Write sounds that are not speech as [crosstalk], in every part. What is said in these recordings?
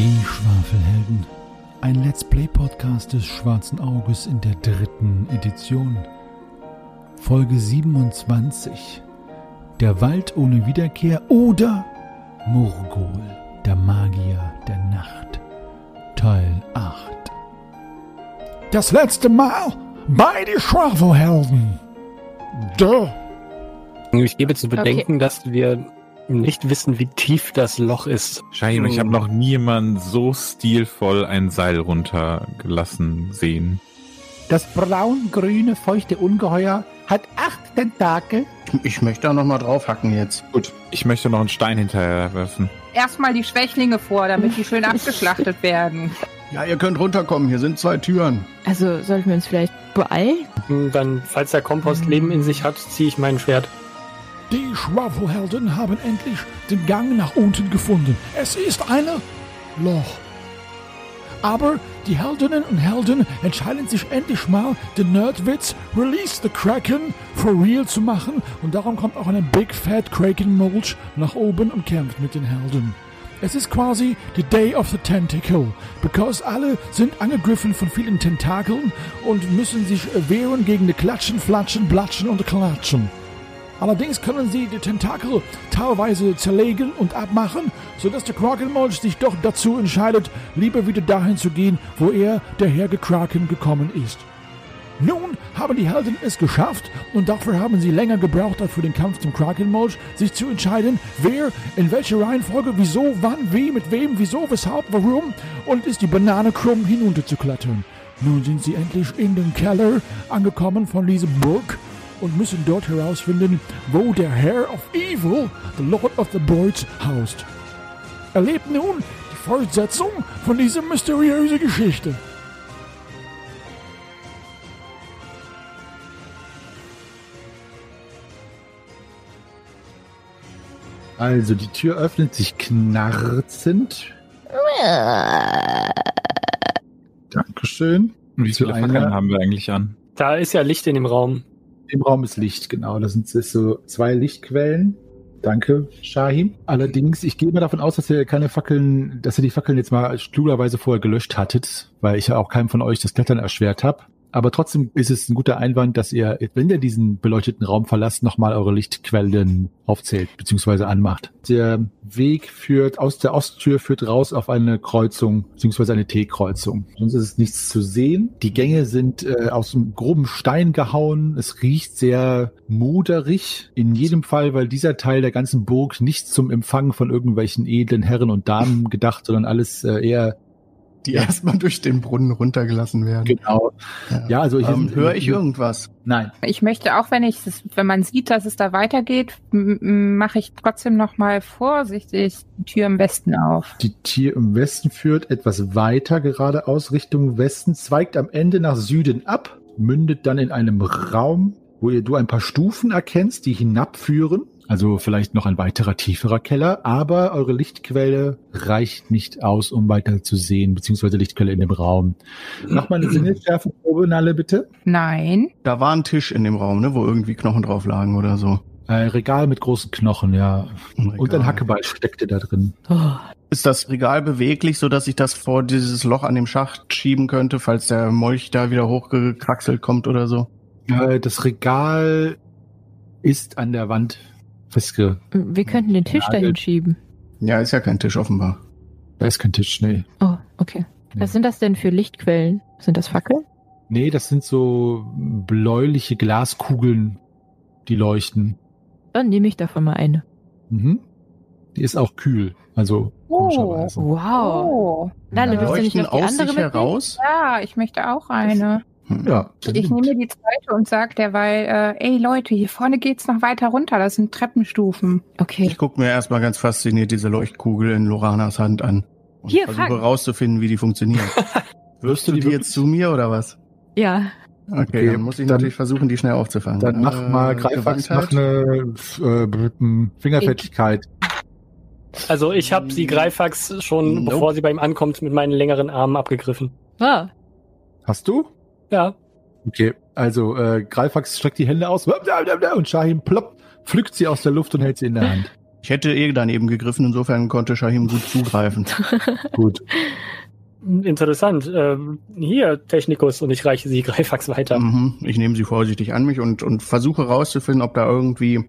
Die Schwafelhelden. Ein Let's Play Podcast des Schwarzen Auges in der dritten Edition. Folge 27. Der Wald ohne Wiederkehr oder Murgol, der Magier der Nacht. Teil 8. Das letzte Mal bei die Schwafelhelden. Duh. Ich gebe zu bedenken, dass wir nicht wissen, wie tief das Loch ist. Schein, ich habe noch nie jemanden so stilvoll ein Seil runtergelassen sehen. Das braun-grüne, feuchte Ungeheuer hat acht Tentakel. Ich möchte da nochmal draufhacken jetzt. Gut, ich möchte noch einen Stein hinterher werfen. Erstmal die Schwächlinge vor, damit die schön abgeschlachtet [laughs] werden. Ja, ihr könnt runterkommen. Hier sind zwei Türen. Also sollten wir uns vielleicht beeilen? Dann, falls der Kompost Leben in sich hat, ziehe ich mein Schwert. Die Schwafelhelden haben endlich den Gang nach unten gefunden. Es ist ein Loch. Aber die Heldinnen und Helden entscheiden sich endlich mal, den Nerdwitz Release the Kraken for real zu machen und darum kommt auch ein Big Fat Kraken Mulch nach oben und kämpft mit den Helden. Es ist quasi the Day of the Tentacle, because alle sind angegriffen von vielen Tentakeln und müssen sich wehren gegen die Klatschen, Flatschen, Blatschen und Klatschen. Allerdings können sie die Tentakel teilweise zerlegen und abmachen, sodass der Krakenmolch sich doch dazu entscheidet, lieber wieder dahin zu gehen, wo er, der Herr Kraken, gekommen ist. Nun haben die Helden es geschafft und dafür haben sie länger gebraucht als für den Kampf zum Krakenmolch, sich zu entscheiden, wer, in welcher Reihenfolge, wieso, wann, wie, mit wem, wieso, weshalb, warum und ist die Banane krumm hinunterzuklettern. Nun sind sie endlich in den Keller angekommen von diesem Burg und müssen dort herausfinden, wo der Herr of Evil, the Lord of the Boards, haust. Erlebt nun die Fortsetzung von dieser mysteriösen Geschichte. Also die Tür öffnet sich knarzend. Dankeschön. Und wie viele Fackeln haben wir eigentlich an? Da ist ja Licht in dem Raum. Im Raum ist Licht, genau. Das sind so zwei Lichtquellen. Danke, Shahim. Allerdings, ich gehe mal davon aus, dass ihr keine Fackeln, dass ihr die Fackeln jetzt mal klugerweise vorher gelöscht hattet, weil ich ja auch keinem von euch das Klettern erschwert habe. Aber trotzdem ist es ein guter Einwand, dass ihr, wenn ihr diesen beleuchteten Raum verlasst, nochmal eure Lichtquellen aufzählt bzw. anmacht. Der Weg führt aus der Osttür führt raus auf eine Kreuzung bzw. eine T-Kreuzung. Sonst ist es nichts zu sehen. Die Gänge sind äh, aus einem groben Stein gehauen. Es riecht sehr moderig. In jedem Fall, weil dieser Teil der ganzen Burg nicht zum Empfang von irgendwelchen edlen Herren und Damen gedacht, sondern alles äh, eher Die erstmal durch den Brunnen runtergelassen werden. genau. Ja, also hier Ähm, höre ich irgendwas? Nein. Ich möchte auch, wenn ich es, wenn man sieht, dass es da weitergeht, m- m- mache ich trotzdem noch mal vorsichtig die Tür im Westen auf. Die Tür im Westen führt etwas weiter geradeaus Richtung Westen, zweigt am Ende nach Süden ab, mündet dann in einem Raum, wo ihr du ein paar Stufen erkennst, die hinabführen. Also vielleicht noch ein weiterer tieferer Keller, aber eure Lichtquelle reicht nicht aus, um weiter zu sehen, beziehungsweise Lichtquelle in dem Raum. Mach mal eine [clears throat] Sinnesschärfenprobe, Nalle, bitte. Nein. Da war ein Tisch in dem Raum, ne, wo irgendwie Knochen drauf lagen oder so. Ein Regal mit großen Knochen, ja. Ein Und ein. Hackeball steckte da drin. Oh, Ist das Regal beweglich, so dass ich das vor dieses Loch an dem Schacht schieben könnte, falls der Molch da wieder hochgekraxelt kommt oder so? Äh, Das Regal ist an der Wand festge... wir könnten den Tisch Ja, dahin schieben. Ja, ist ja kein Tisch offenbar. Da ist kein Tisch, nee. Oh, okay. Nee. Was sind das denn für Lichtquellen? Sind das Fackeln? Nee, das sind so bläuliche Glaskugeln, die leuchten. Dann nehme ich davon mal eine. Mhm. Die ist auch kühl, also komischerweise. Wow. Oh. Willst du nicht Leuchten noch die aus andere sich heraus? Ja, ich möchte auch eine. Hm. Ja, Ich nehme die zweite und sag derweil, äh, ey Leute, hier vorne geht's noch weiter runter. Das sind Treppenstufen. Okay. Ich gucke mir erstmal ganz fasziniert diese Leuchtkugel in Loranas Hand an. Und Hier, versuche fang. rauszufinden, wie die funktionieren. [laughs] Wirfst du die jetzt zu mir oder was? Ja. Okay, Okay, dann muss ich dann- natürlich versuchen, die schnell aufzufangen. Dann mach Äh, mal Greifax, mach eine äh, Fingerfertigkeit. Also ich habe sie Greifax schon, Nope. bevor sie bei ihm ankommt, mit meinen längeren Armen abgegriffen. Ah. Hast du? Ja. Okay, also äh, Greifax streckt die Hände aus und Shahim plopp, pflückt sie aus der Luft und hält sie in der Hand. Ich hätte eh daneben gegriffen, insofern konnte Shahim gut zugreifen. [laughs] Gut. Interessant. Ähm, hier, Technikus, und ich reiche sie Greifax weiter. Mhm. Ich nehme sie vorsichtig an mich und, und versuche herauszufinden, ob da irgendwie,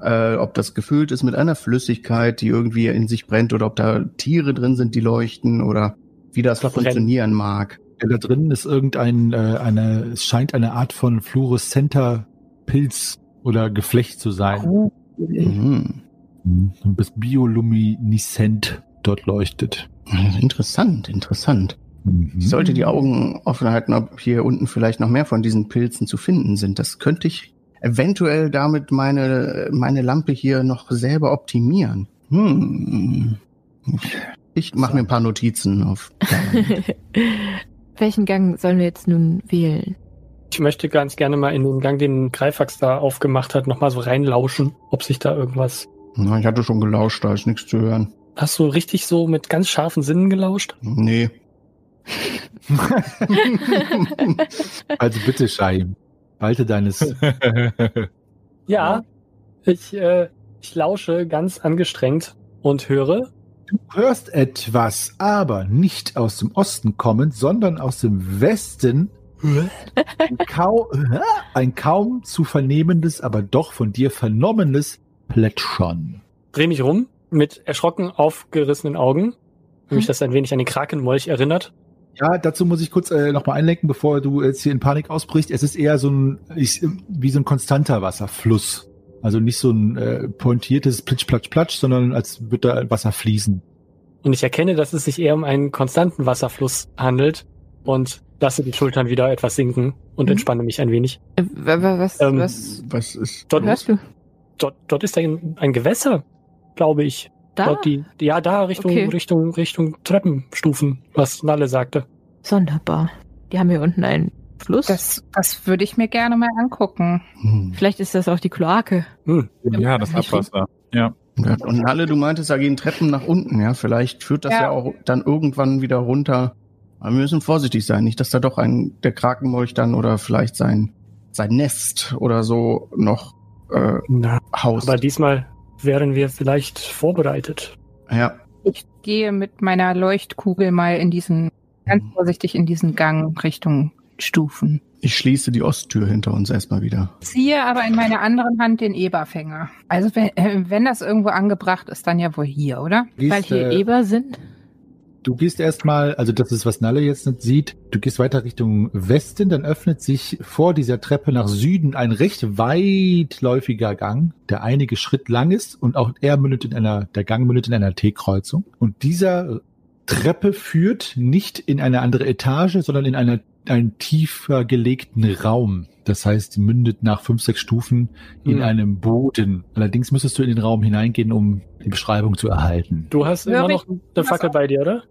äh, ob das gefüllt ist mit einer Flüssigkeit, die irgendwie in sich brennt, oder ob da Tiere drin sind, die leuchten, oder wie das Verbrennen. funktionieren mag. Ja, Da drin ist irgendein, äh, eine, es scheint eine Art von fluoreszenter Pilz oder Geflecht zu sein. Mhm. Mhm. Das biolumineszent dort leuchtet. Interessant, interessant. Mhm. Ich sollte die Augen offen halten, ob hier unten vielleicht noch mehr von diesen Pilzen zu finden sind. Das könnte ich eventuell damit meine, meine Lampe hier noch selber optimieren. Hm. Ich mache mir ein paar Notizen auf. [laughs] [laughs] Welchen Gang sollen wir jetzt nun wählen? Ich möchte ganz gerne mal in den Gang, den Greifax da aufgemacht hat, nochmal so reinlauschen, ob sich da irgendwas. Na, ich hatte schon gelauscht, da ist nichts zu hören. Hast du richtig so mit ganz scharfen Sinnen gelauscht? Nee. [laughs] Also bitte, Shaim, halte deines. Ja. Ich, äh, ich lausche ganz angestrengt und höre. Du hörst etwas, aber nicht aus dem Osten kommend, sondern aus dem Westen. Ein, kau [laughs] ein kaum zu vernehmendes, aber doch von dir vernommenes Plätschern. Dreh mich rum mit erschrocken aufgerissenen Augen. Wie mich das ein wenig an den Krakenmolch erinnert. Ja, dazu muss ich kurz äh, nochmal einlenken, bevor du jetzt hier in Panik ausbrichst. Es ist eher so ein, ich, wie so ein konstanter Wasserfluss. Also nicht so ein äh, pointiertes Plitsch, Platsch, Platsch, sondern als würde da Wasser fließen. Und ich erkenne, dass es sich eher um einen konstanten Wasserfluss handelt und lasse die Schultern wieder etwas sinken und Mhm. entspanne mich ein wenig. Äh, wa- wa- Was, Ähm, was Was ist. Dort, hörst du? dort, dort ist ein, ein Gewässer, glaube ich. Da? Dort die, die, ja, da Richtung, Okay. Richtung, Richtung Treppenstufen, was Nalle sagte. Sonderbar. Die haben hier unten einen Fluss. Das, das würde ich mir gerne mal angucken. Hm. Vielleicht ist das auch die Kloake. Hm. ja, das Abwasser. Ja. Ja, Und Nalle, du meintest, da gehen Treppen nach unten, ja. Vielleicht führt das ja, Ja. auch dann irgendwann wieder runter. Aber wir müssen vorsichtig sein, nicht, dass da doch ein der Krakenmolch dann oder vielleicht sein sein Nest oder so noch äh, Na, haust. aber diesmal wären wir vielleicht vorbereitet. ja. Ich gehe mit meiner Leuchtkugel mal in diesen, ganz vorsichtig in diesen Gang Richtung Stufen. Ich schließe die Osttür hinter uns erstmal wieder. Ziehe aber in meiner anderen Hand den Eberfänger. Also wenn, äh, wenn das irgendwo angebracht ist, dann ja wohl hier, oder? Gehst, Weil hier äh, Eber sind. Du gehst erstmal, also das ist, was Nalle jetzt nicht sieht, du gehst weiter Richtung Westen, dann öffnet sich vor dieser Treppe nach Süden ein recht weitläufiger Gang, der einige Schritt lang ist und auch er mündet in einer, der Gang mündet in einer T-Kreuzung. Und dieser Treppe führt nicht in eine andere Etage, sondern in eine, einen tiefer gelegten Raum. Das heißt, mündet nach fünf, sechs Stufen in Hm. einem Boden. Allerdings müsstest du in den Raum hineingehen, um die Beschreibung zu erhalten. Du hast Hör immer noch eine Fackel bei dir, oder?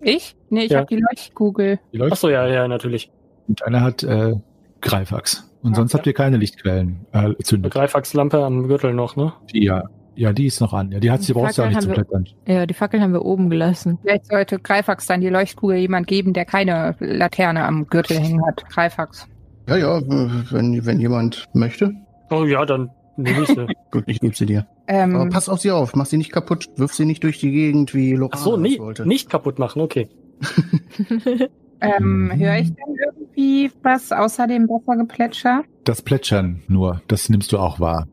Ich? Nee, ich Ja. habe die Leuchtkugel. Die Leucht- Ach so, ja, ja, natürlich. Und einer hat äh, Greifax. Und Ja, sonst habt ihr keine Lichtquellen äh, Eine zündet. Greifaxlampe am Gürtel noch, ne? Die, ja. Ja, die ist noch an. Ja, die hat sie brauchst du auch nicht zum Klettern. Ja, die Fackeln haben wir oben gelassen. Vielleicht sollte Greifax dann die Leuchtkugel jemand geben, der keine Laterne am Gürtel hängen hat. Greifax. Ja, ja, wenn, wenn jemand möchte. Oh ja, dann nehme ich sie. [laughs] Gut, ich gebe sie dir. Ähm, Aber pass auf sie auf, mach sie nicht kaputt, wirf sie nicht durch die Gegend wie Lorana Ach so, nie, nicht kaputt machen, okay. [laughs] ähm, Mhm. höre ich denn irgendwie was außer dem Wassergeplätscher? Das Plätschern nur, das nimmst du auch wahr.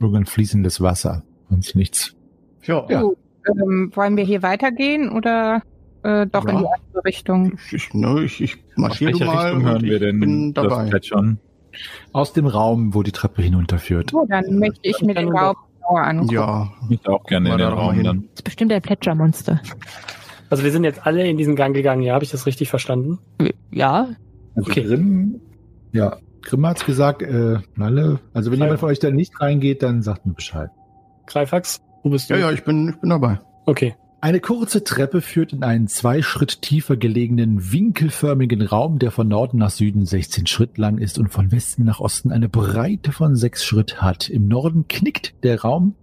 Irgendein fließendes Wasser und nichts. Ja, Ja. Ähm, wollen wir hier weitergehen oder äh, doch in Ja. die andere Richtung? Ich, ich, ne, ich, ich Aus marschiere du welcher mal Richtung und hören wir ich denn bin das. Plätschern? Aus dem Raum, wo die Treppe hinunterführt. So, dann möchte ich mir den Raum genauer angucken. Ja, Ich auch gerne in den Raum hin. dann. Das ist bestimmt ein Plätschermonster. Also wir sind jetzt alle in diesen Gang gegangen, ja, habe ich das richtig verstanden? Ja. Also Okay. Grimm, ja, Grimm hat's gesagt, äh, Nalle, also wenn Drei. jemand von euch da nicht reingeht, dann sagt mir Bescheid. Greifax, wo bist du? ja, ja, ich bin, ich bin dabei. Okay. Eine kurze Treppe führt in einen zwei Schritt tiefer gelegenen, winkelförmigen Raum, der von Norden nach Süden 16 Schritt lang ist und von Westen nach Osten eine Breite von sechs Schritt hat. Im Norden knickt der Raum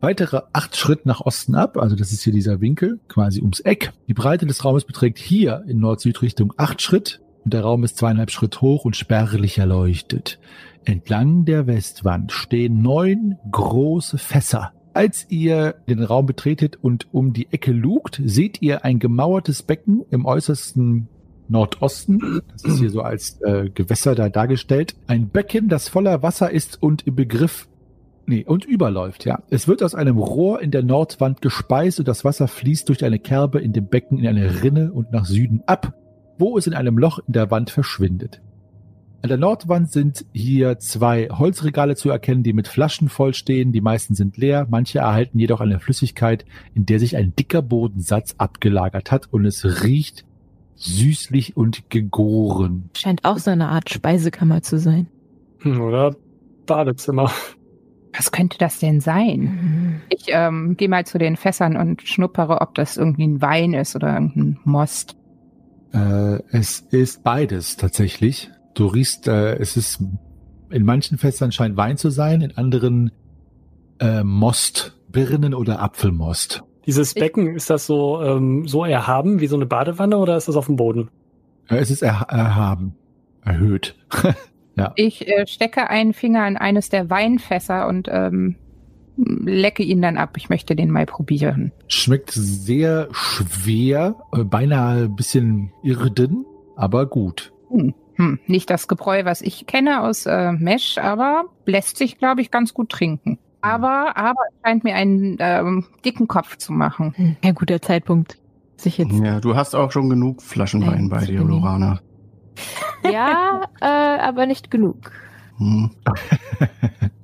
weitere acht Schritt nach Osten ab, also das ist hier dieser Winkel, quasi ums Eck. Die Breite des Raumes beträgt hier in Nord-Süd-Richtung acht Schritt der Raum ist zweieinhalb Schritt hoch und spärlich erleuchtet. Entlang der Westwand stehen neun große Fässer, Als ihr den Raum betretet und um die Ecke lugt, seht ihr ein gemauertes Becken im äußersten Nordosten. Das ist hier so als äh, Gewässer da dargestellt. Ein Becken, das voller Wasser ist und im Begriff Nee, und überläuft, ja. Es wird aus einem Rohr in der Nordwand gespeist und das Wasser fließt durch eine Kerbe in dem Becken in eine Rinne und nach Süden ab, wo es in einem Loch in der Wand verschwindet. An der Nordwand sind hier zwei Holzregale zu erkennen, die mit Flaschen vollstehen. Die meisten sind leer, manche erhalten jedoch eine Flüssigkeit, in der sich ein dicker Bodensatz abgelagert hat und es riecht süßlich und gegoren. Scheint auch so eine Art Speisekammer zu sein. Hm, Oder Badezimmer. Was könnte das denn sein? Mhm. Ich ähm, gehe mal zu den Fässern und schnuppere, ob das irgendwie ein Wein ist oder irgendein Most. Äh, es ist beides tatsächlich. Du riechst, äh, es ist in manchen Fässern scheint Wein zu sein, in anderen äh, Most, Birnen oder Apfelmost. Dieses Ich- Becken, ist das so, ähm, so erhaben wie so eine Badewanne oder ist das auf dem Boden? Äh, es ist er erhaben, erhöht. [laughs] Ich äh, stecke einen Finger in eines der Weinfässer und ähm, lecke ihn dann ab. Ich möchte den mal probieren. Schmeckt sehr schwer, äh, beinahe ein bisschen irden, aber gut. Hm, nicht das Gebräu, was ich kenne aus äh, Mesh, aber lässt sich, glaube ich, ganz gut trinken. Aber, aber es scheint mir einen ähm, dicken Kopf zu machen. Hm, Kein guter Zeitpunkt, sich jetzt. Ja, du hast auch schon genug Flaschen Wein Nein, bei dir. Lorana. [laughs] Ja, äh, aber nicht genug. Hm.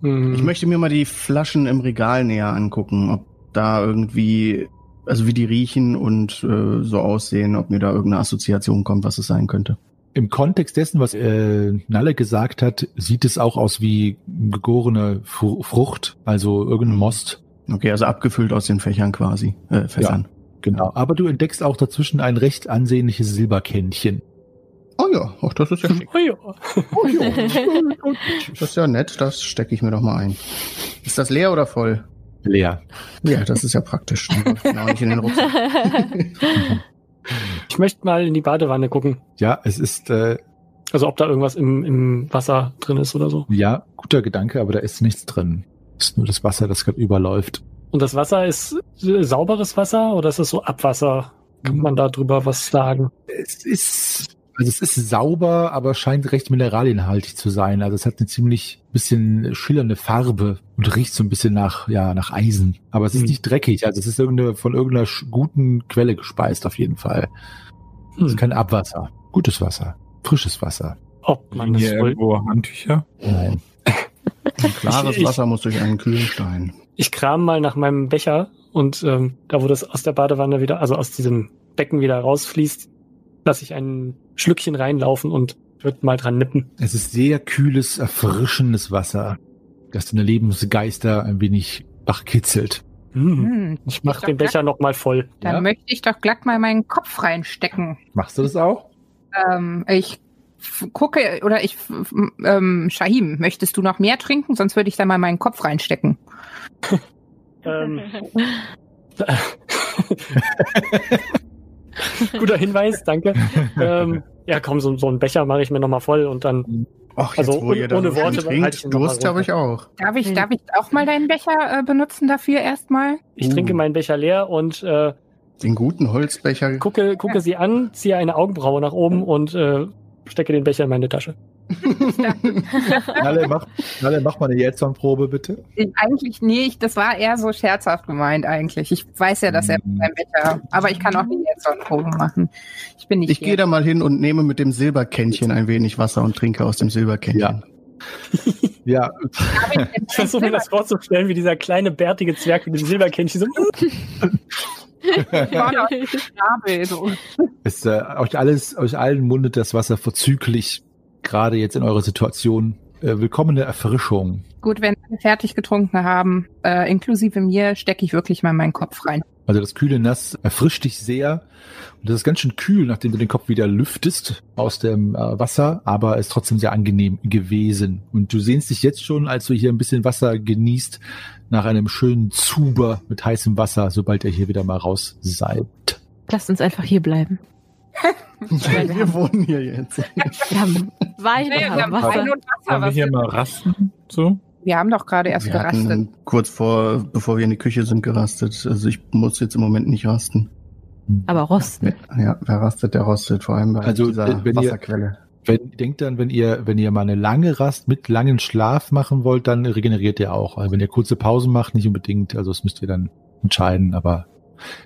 Hm. Ich möchte mir mal die Flaschen im Regal näher angucken, ob da irgendwie, also wie die riechen und äh, so aussehen, ob mir da irgendeine Assoziation kommt, was es sein könnte. Im Kontext dessen, was äh, Nalle gesagt hat, sieht es auch aus wie gegorene Fru Frucht, also irgendein Most. Okay, also abgefüllt aus den Fächern quasi, äh, Fässern. Genau. Aber du entdeckst auch dazwischen ein recht ansehnliches Silberkännchen. Oh ja, ach, das ist ja schick. Oh ja. Oh ja, [laughs] das ist ja nett, das stecke ich mir doch mal ein. Ist das leer oder voll? Leer. Ja, das ist ja praktisch. [laughs] Auch nicht in den Rucksack. [laughs] Ich möchte mal in die Badewanne gucken. Ja, es ist äh, Also ob da irgendwas im, im Wasser drin ist oder so. ja guter Gedanke, aber da ist nichts drin. Es ist nur das Wasser, das gerade überläuft. Und das Wasser ist äh, sauberes Wasser oder ist es so Abwasser? Kann man da drüber was sagen? Es ist also es ist sauber, aber scheint recht mineralienhaltig zu sein. Also es hat eine ziemlich bisschen schillernde Farbe und riecht so ein bisschen nach ja nach Eisen. Aber es ist Hm. nicht dreckig. Also es ist irgendeine von irgendeiner guten Quelle gespeist auf jeden Fall. Es ist Hm. kein Abwasser, gutes Wasser, frisches Wasser. Ob man das hier irgendwo Handtücher? Nein. [laughs] Klares ich- Wasser muss durch einen kühlen Stein. Ich kram mal nach meinem Becher und ähm, da, wo das aus der Badewanne wieder, also aus diesem Becken wieder rausfließt, lasse ich ein Schlückchen reinlaufen und würde mal dran nippen. Es ist sehr kühles, erfrischendes Wasser, das deine Lebensgeister ein wenig wachkitzelt. Hm. Hm, Ich mach doch den Becher noch mal voll. Dann Ja? möchte ich doch glatt mal meinen Kopf reinstecken. Machst du das auch? Ähm, ich gucke, oder ich, ähm, Shahim, möchtest du noch mehr trinken? Sonst würde ich da mal meinen Kopf reinstecken. [laughs] Ähm, [laughs] [laughs] [laughs] Guter Hinweis, danke. [laughs] ähm, ja, komm, so, so einen Becher mache ich mir noch mal voll und dann. Ach, Also jetzt, wo ohne- ihr da ohne Worte trinkt, Durst habe ich auch. Darf ich, Hm. darf ich auch mal deinen Becher äh, benutzen dafür erstmal? Ich Uh. trinke meinen Becher leer und äh, Den guten Holzbecher. gucke, gucke sie an, ziehe eine Augenbraue nach oben und äh, stecke den Becher in meine Tasche. [laughs] Nalle, mach, Nalle, mach mal eine Jetson-Probe, bitte. Ich, eigentlich nicht, das war eher so scherzhaft gemeint eigentlich. Ich weiß ja, dass er beim Becher, aber ich kann auch eine Probe machen. Ich bin nicht Ich gehe da mal hin und nehme mit dem Silberkännchen ein wenig Wasser und trinke aus dem Silberkännchen. Ja, Ich [laughs] versuche mir das vorzustellen, wie dieser kleine bärtige Zwerg mit dem Silberkännchen so. Schnabel, so. es, äh, euch alles, euch allen mundet das Wasser vorzüglich, gerade jetzt in eurer Situation. Äh, willkommene Erfrischung. Gut, wenn wir fertig getrunken haben, äh, inklusive mir, stecke ich wirklich mal meinen Kopf rein. Also das kühle Nass erfrischt dich sehr. Und das ist ganz schön kühl, nachdem du den Kopf wieder lüftest aus dem äh, Wasser, aber ist trotzdem sehr angenehm gewesen. Und du sehnst dich jetzt schon, als du hier ein bisschen Wasser genießt, nach einem schönen Zuber mit heißem Wasser, sobald ihr hier wieder mal raus seid. Lasst uns einfach hier bleiben. Wir wohnen hier jetzt. Wir haben Wein, Nee, wir haben Wasser. und Wasser. Wollen wir hier mal rasten? So? Wir haben doch gerade erst wir gerastet. kurz vor, bevor wir in die Küche sind, gerastet. Also ich muss jetzt im Moment nicht rasten. Aber rosten. Ja, wer rastet, der rostet, vor allem bei Also, dieser wenn ihr- Wasserquelle. Wenn, denkt dann, wenn ihr, wenn ihr mal eine lange Rast mit langen Schlaf machen wollt, dann regeneriert ihr auch. Also wenn ihr kurze Pausen macht, nicht unbedingt. Also das müsst ihr dann entscheiden. Aber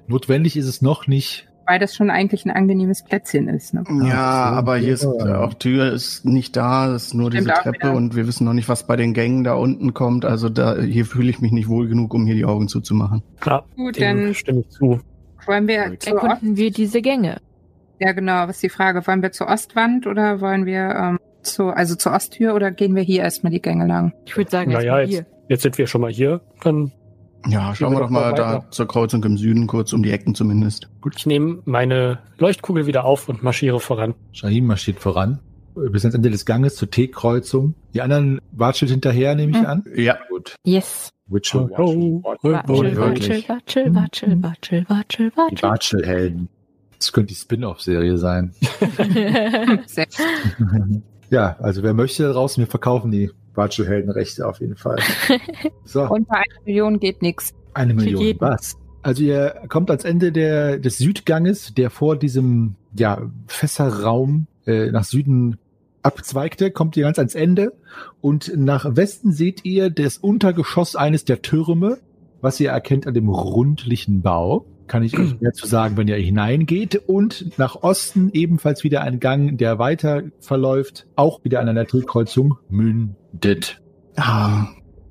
notwendig ist es noch nicht. Weil das schon eigentlich ein angenehmes Plätzchen ist. Ne? Ja, so, aber hier ist ja. auch Tür ist nicht da, es ist nur Stimmt diese Treppe und wir wissen noch nicht, was bei den Gängen da unten kommt. Also da hier fühle ich mich nicht wohl genug, um hier die Augen zuzumachen. Ja, Gut, dann stimme ich zu. wollen wir Erkunden wir diese Gänge. Ja, genau. Was ist die Frage? Wollen wir zur Ostwand oder wollen wir ähm, zu, also zur Osttür oder gehen wir hier erstmal die Gänge lang? Ich würde sagen, Naja, jetzt, hier. jetzt sind wir schon mal hier. Dann Ja, schauen wir doch mal mal da weiter. zur Kreuzung im Süden, kurz um die Ecken zumindest. gut, ich nehme meine Leuchtkugel wieder auf und marschiere voran. Shahim marschiert voran. Bis ans Ende des Ganges zur T-Kreuzung. Die anderen watschelt hinterher, nehme ich Hm. an. Ja, Gut. Yes. Witcher. Oh, Watschel, wirklich. watschel, watschel, watschel, watschel, watschel, Die watschel. Watschelhelden. Das könnte die Spin-off-Serie sein. Sehr [laughs] [laughs] ja, also wer möchte da draußen, wir verkaufen die Watschelheldenrechte auf jeden Fall. [laughs] So. Unter einer Million geht nix. Eine Million. Was? Also ihr kommt ans Ende der, des Südganges, der vor diesem ja, Fässerraum äh, nach Süden abzweigte, kommt ihr ganz ans Ende und nach Westen seht ihr das Untergeschoss eines der Türme, was ihr erkennt an dem rundlichen Bau. Kann ich euch mehr zu sagen, wenn ihr hineingeht. Und nach Osten ebenfalls wieder ein Gang, der weiter verläuft, auch wieder an einer T-Kreuzung mündet. Ah,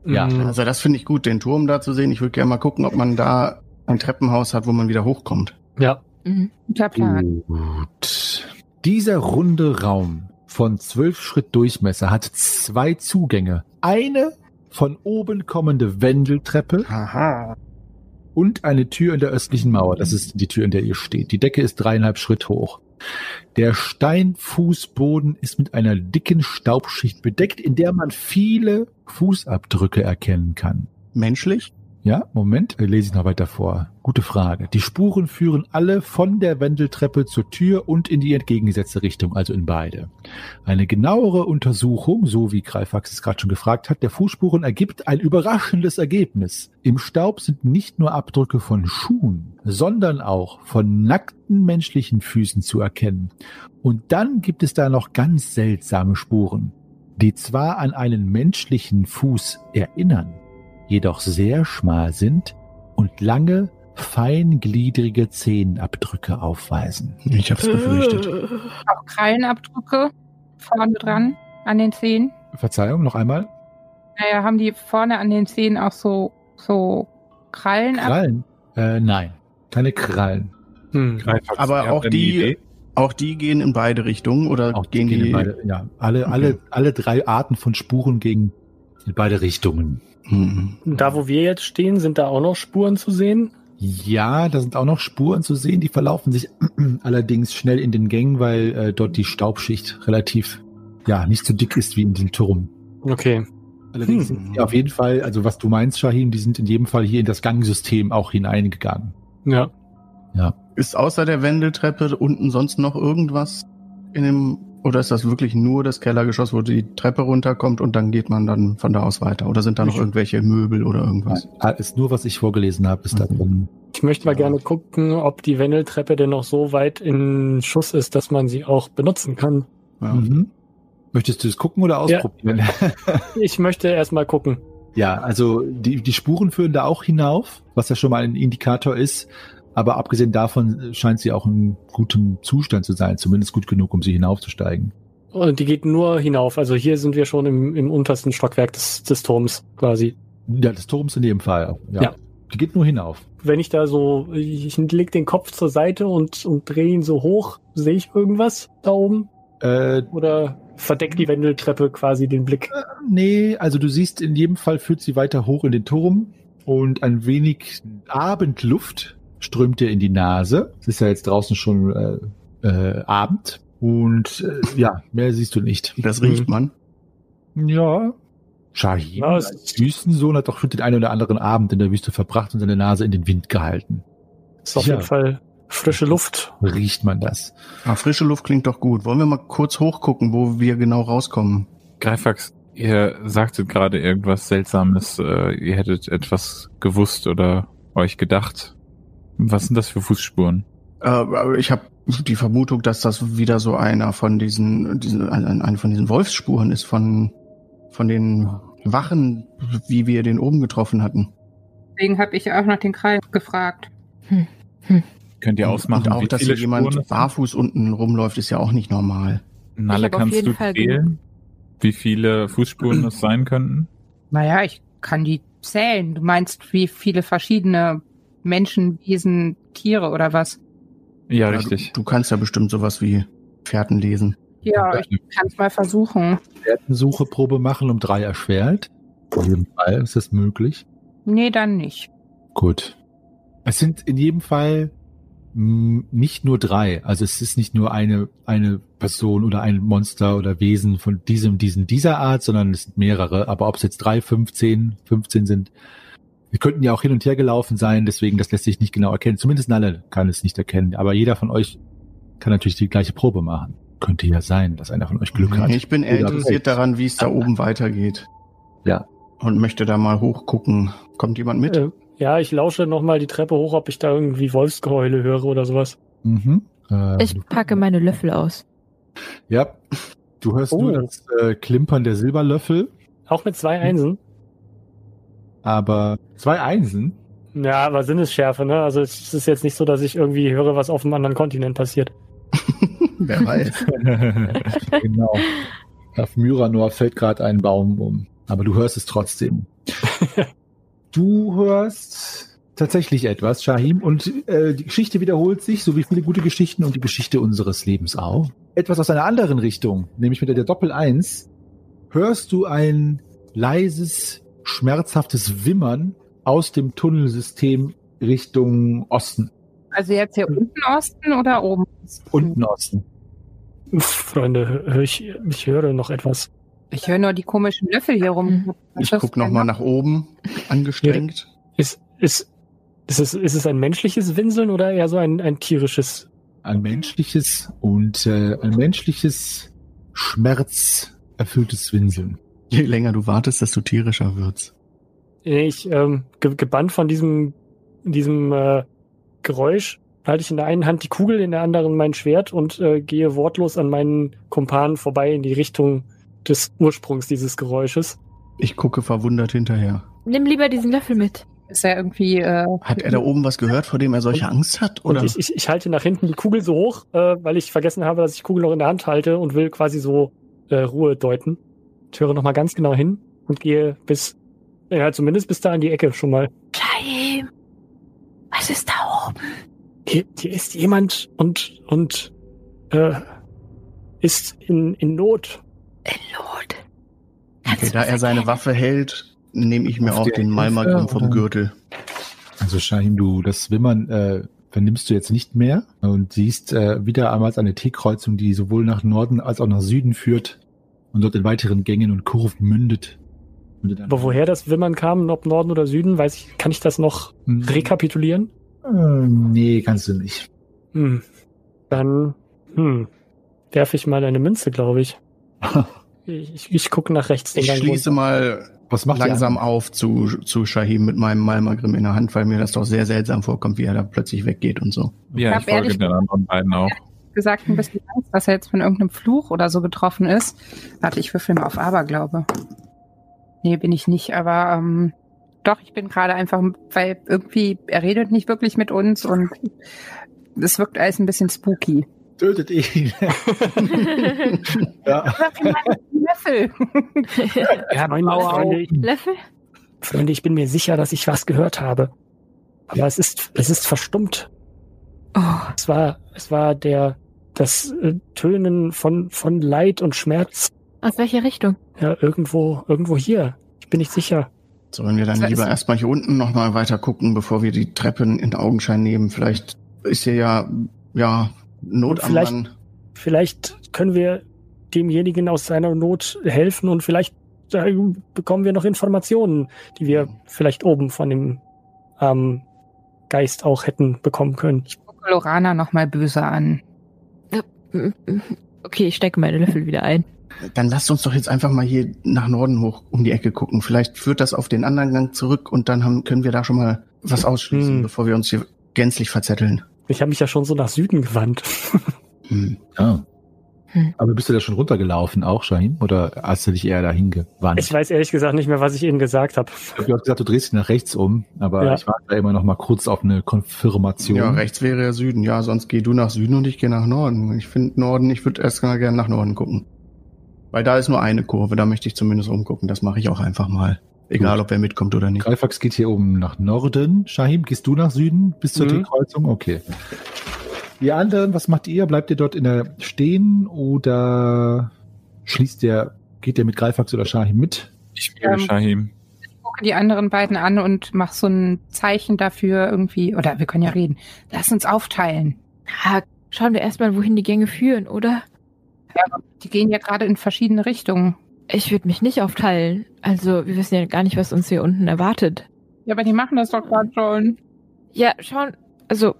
Ja. Mm, also das finde ich gut, den Turm da zu sehen. Ich würde gerne mal gucken, ob man da ein Treppenhaus hat, wo man wieder hochkommt. Ja, Mhm. Guter Plan. Gut. Dieser runde Raum von zwölf Schritt Durchmesser hat zwei Zugänge. Eine von oben kommende Wendeltreppe Haha. Und eine Tür in der östlichen Mauer. Das ist die Tür, in der ihr steht. Die Decke ist dreieinhalb Schritt hoch. Der Steinfußboden ist mit einer dicken Staubschicht bedeckt, in der man viele Fußabdrücke erkennen kann. Menschlich? Ja, Moment, äh, lese ich noch weiter vor. Gute Frage. Die Spuren führen alle von der Wendeltreppe zur Tür und in die entgegengesetzte Richtung, also in beide. Eine genauere Untersuchung, so wie Greifax es gerade schon gefragt hat, der Fußspuren ergibt ein überraschendes Ergebnis. Im Staub sind nicht nur Abdrücke von Schuhen, sondern auch von nackten menschlichen Füßen zu erkennen. Und dann gibt es da noch ganz seltsame Spuren, die zwar an einen menschlichen Fuß erinnern, jedoch sehr schmal sind und lange, feingliedrige Zehenabdrücke aufweisen. Ich hab's befürchtet. Auch Krallenabdrücke vorne dran an den Zehen. Verzeihung, noch einmal. Naja, haben die vorne an den Zehen auch so, so Krallen? Krallen? Äh, nein, keine Krallen. hm. Aber auch die-? Auch die gehen in beide Richtungen oder Auch gehen die? in beide, ja, alle, Okay. alle, alle drei Arten von Spuren gegen in beide Richtungen. Hm. Da, wo wir jetzt stehen, sind da auch noch Spuren zu sehen. Ja, da sind auch noch Spuren zu sehen, die verlaufen sich [clears throat] allerdings schnell in den Gängen, weil äh, dort die Staubschicht relativ ja nicht so dick ist wie in diesem Turm. Okay. Allerdings Hm. sind die auf jeden Fall, also was du meinst, Shahim, die sind in jedem Fall hier in das Gangsystem auch hineingegangen. Ja. Ist außer der Wendeltreppe unten sonst noch irgendwas in dem oder ist das wirklich nur das Kellergeschoss, wo die Treppe runterkommt und dann geht man dann von da aus weiter? Oder sind da noch irgendwelche Möbel oder irgendwas? Ah, Ist nur, was ich vorgelesen habe, ist da Mhm. drin. Ich möchte mal Ja. gerne gucken, ob die Wendeltreppe denn noch so weit in Schuss ist, dass man sie auch benutzen kann. Ja. Mhm. Möchtest du es gucken oder ausprobieren? [laughs] [laughs] Ich möchte erst mal gucken. Ja, also die, die Spuren führen da auch hinauf, was ja schon mal ein Indikator ist. Aber abgesehen davon scheint sie auch in gutem Zustand zu sein, zumindest gut genug, um sie hinaufzusteigen. Und die geht nur hinauf. Also hier sind wir schon im, im untersten Stockwerk des, des Turms quasi. Ja, des Turms in dem Fall. Ja. Ja. Die geht nur hinauf. Wenn ich da so, ich leg den Kopf zur Seite und, und drehe ihn so hoch, sehe ich irgendwas da oben? Äh, Oder verdeckt die Wendeltreppe quasi den Blick? nee, also du siehst, in jedem Fall führt sie weiter hoch in den Turm und ein wenig Abendluft strömt dir in die Nase. Es ist ja jetzt draußen schon äh, äh, Abend. Und äh, ja, mehr siehst du nicht. Das riecht man. Ja. Es- als Wüstensohn, hat doch schon den einen oder anderen Abend in der Wüste verbracht und seine Nase in den Wind gehalten. Ist auf Ja. jeden Fall frische Luft. Riecht man das? Ah, frische Luft klingt doch gut. Wollen wir mal kurz hochgucken, wo wir genau rauskommen? Greifax, Ihr sagtet gerade irgendwas Seltsames. Äh, ihr hättet etwas gewusst oder euch gedacht. Was sind das für Fußspuren? Äh, ich habe die Vermutung, dass das wieder so einer von diesen, diesen ein- eine von diesen Wolfsspuren ist, von, von den Wachen, wie wir den oben getroffen hatten. Deswegen habe ich auch nach den Krallen gefragt. Könnt ihr ausmachen, Und auch, wie dass viele hier jemand barfuß unten rumläuft, ist ja auch nicht normal. Nalle, kannst du zählen, wie viele Fußspuren es sein könnten? Naja, ich kann die zählen. Du meinst, wie viele verschiedene Menschen, Wesen, Tiere oder was? Ja, Ja, richtig. Du, du kannst ja bestimmt sowas wie Fährten lesen. Ja, ich kann es mal versuchen. Sucheprobe machen um drei erschwert. In jedem Fall ist das möglich. Nee, dann nicht. Gut. Es sind in jedem Fall mh, nicht nur drei. Also es ist nicht nur eine, eine Person oder ein Monster oder Wesen von diesem, diesen, dieser Art, sondern es sind mehrere. Aber ob es jetzt drei, fünf, zehn, 15 sind, wir könnten ja auch hin und her gelaufen sein, deswegen das lässt sich nicht genau erkennen. Zumindest Nalle kann es nicht erkennen. Aber jeder von euch kann natürlich die gleiche Probe machen. Könnte ja sein, dass einer von euch Glück hat. Ich bin eher interessiert daran, wie es da oben weitergeht. Ja. Und möchte da mal hochgucken. Kommt jemand mit? Äh, ja, ich lausche nochmal die Treppe hoch, ob ich da irgendwie Wolfsgeheule höre oder sowas. Mhm. Ähm, Ich packe meine Löffel aus. Ja, du hörst Oh. nur das äh, Klimpern der Silberlöffel, Auch mit zwei Einsen. Aber zwei Einsen. Ja, aber Sinnesschärfe, ne? Also es ist jetzt nicht so, dass ich irgendwie höre, was auf einem anderen Kontinent passiert. [laughs] Wer weiß. [laughs] genau. Auf Myranor fällt gerade ein Baum um, aber du hörst es trotzdem. [laughs] du hörst tatsächlich etwas, Shahim, und äh, die Geschichte wiederholt sich, so wie viele gute Geschichten und die Geschichte unseres Lebens auch. Etwas aus einer anderen Richtung, nämlich mit der Doppel 1, hörst du ein leises, schmerzhaftes Wimmern aus dem Tunnelsystem Richtung Osten, Also jetzt hier unten Osten oder oben? unten Osten. Freunde, hör ich, ich höre noch etwas. Ich höre nur die komischen Löffel hier rum. Was Ich ist guck denn noch mal nach oben, angestrengt. Ist, ist, ist, es, ist es ein menschliches Winseln oder eher so ein, ein tierisches? ein menschliches und äh, ein menschliches schmerzerfülltes Winseln. Je länger du wartest, desto tierischer wird's. Ich, ähm, ge gebannt von diesem, diesem äh, Geräusch, halte ich in der einen Hand die Kugel, in der anderen mein Schwert und äh, gehe wortlos an meinen Kumpanen vorbei in die Richtung des Ursprungs dieses Geräusches. Ich gucke verwundert hinterher. Nimm lieber diesen Löffel mit. Ist er irgendwie, äh, Hat er da oben was gehört, vor dem er solche Angst hat? Und Oder? ich, ich, ich halte nach hinten die Kugel so hoch, äh, weil ich vergessen habe, dass ich die Kugel noch in der Hand halte und will quasi so äh, Ruhe deuten. Ich höre nochmal ganz genau hin und gehe bis, ja, zumindest bis da an die Ecke schon mal. Jaim, was ist da oben? Hier, hier ist jemand und, und äh, ist in, in Not. In Not. okay, da er seine Waffe hält, nehme ich mir Auf auch den Malmagrim vom? Gürtel. Also Shahim, du das Wimmern äh, vernimmst du jetzt nicht mehr und siehst äh, wieder einmal eine T-Kreuzung, die sowohl nach Norden als auch nach Süden führt und dort in weiteren Gängen und Kurven mündet. Aber woher das Wimmern kam, ob Norden oder Süden, weiß ich, kann ich das noch Hm, rekapitulieren? äh, nee, kannst du nicht. Hm. Dann, hm, werfe ich mal eine Münze, glaube ich. [laughs] Ich, ich gucke nach rechts. den Ich schließe mal Was macht langsam auf zu, zu Shahim mit meinem Malmagrim in der Hand, weil mir das doch sehr seltsam vorkommt, wie er da plötzlich weggeht und so. Ja, hab ich folge ehrlich- den anderen beiden auch. Gesagt, ein bisschen Angst, dass er jetzt von irgendeinem Fluch oder so getroffen ist. Warte, ich würfel mal auf Aberglaube. Nee, bin ich nicht, aber ähm, doch, ich bin gerade einfach, weil irgendwie, er redet nicht wirklich mit uns und es wirkt alles ein bisschen spooky. Tötet ihn. [laughs] ja. Löffel! [laughs] Ja. Freunde, ich, Löffel? Freunde, ich bin mir sicher, dass ich was gehört habe. Aber es ist, es ist verstummt. Oh, Es war, es war der, das äh, Tönen von, von Leid und Schmerz. aus welcher Richtung? Ja, irgendwo, irgendwo hier. Ich bin nicht sicher. Sollen wir dann Das lieber erstmal hier unten nochmal weiter gucken, bevor wir die Treppen in Augenschein nehmen? Vielleicht ist hier ja, ja, Not am Vielleicht- Mann. Vielleicht können wir demjenigen aus seiner Not helfen und vielleicht äh, bekommen wir noch Informationen, die wir vielleicht oben von dem ähm, Geist auch hätten bekommen können. Ich gucke Lorana nochmal böse an. Okay, ich stecke meine Löffel wieder ein. Dann lasst uns doch jetzt einfach mal hier nach Norden hoch um die Ecke gucken. Vielleicht führt das auf den anderen Gang zurück und dann haben, können wir da schon mal was ausschließen, Hm. bevor wir uns hier gänzlich verzetteln. Ich habe mich ja schon so nach Süden gewandt. Hm. Ja. Hm. Aber bist du da schon runtergelaufen auch, Shahim? Oder hast du dich eher dahin gewandt? Ich weiß ehrlich gesagt nicht mehr, was ich eben gesagt habe. Du hast gesagt, du drehst dich nach rechts um, aber Ja. ich warte da immer noch mal kurz auf eine Konfirmation. Ja, rechts wäre ja Süden. Ja, sonst geh du nach Süden und ich gehe nach Norden. Ich finde Norden, ich würde erst mal gerne nach Norden gucken. Weil da ist nur eine Kurve, da möchte ich zumindest umgucken. Das mache ich auch einfach mal. Egal, Gut. ob er mitkommt oder nicht. Greifax geht hier oben nach Norden. Shahim, gehst du nach Süden bis zur Mhm. T-Kreuzung? Okay. Ihr anderen, was macht ihr? Bleibt ihr dort in der stehen oder schließt der, geht der mit Greifax oder Shahim mit? Ich will Ähm, Shahim. gucke die anderen beiden an und mach so ein Zeichen dafür irgendwie, oder wir können ja reden. Lass uns aufteilen. Ah, schauen wir erstmal, wohin die Gänge führen, oder? Die gehen ja gerade in verschiedene Richtungen. Ich würde mich nicht aufteilen. Also, wir wissen ja gar nicht, was uns hier unten erwartet. Ja, aber die machen das doch gerade schon. Ja, schauen. Also,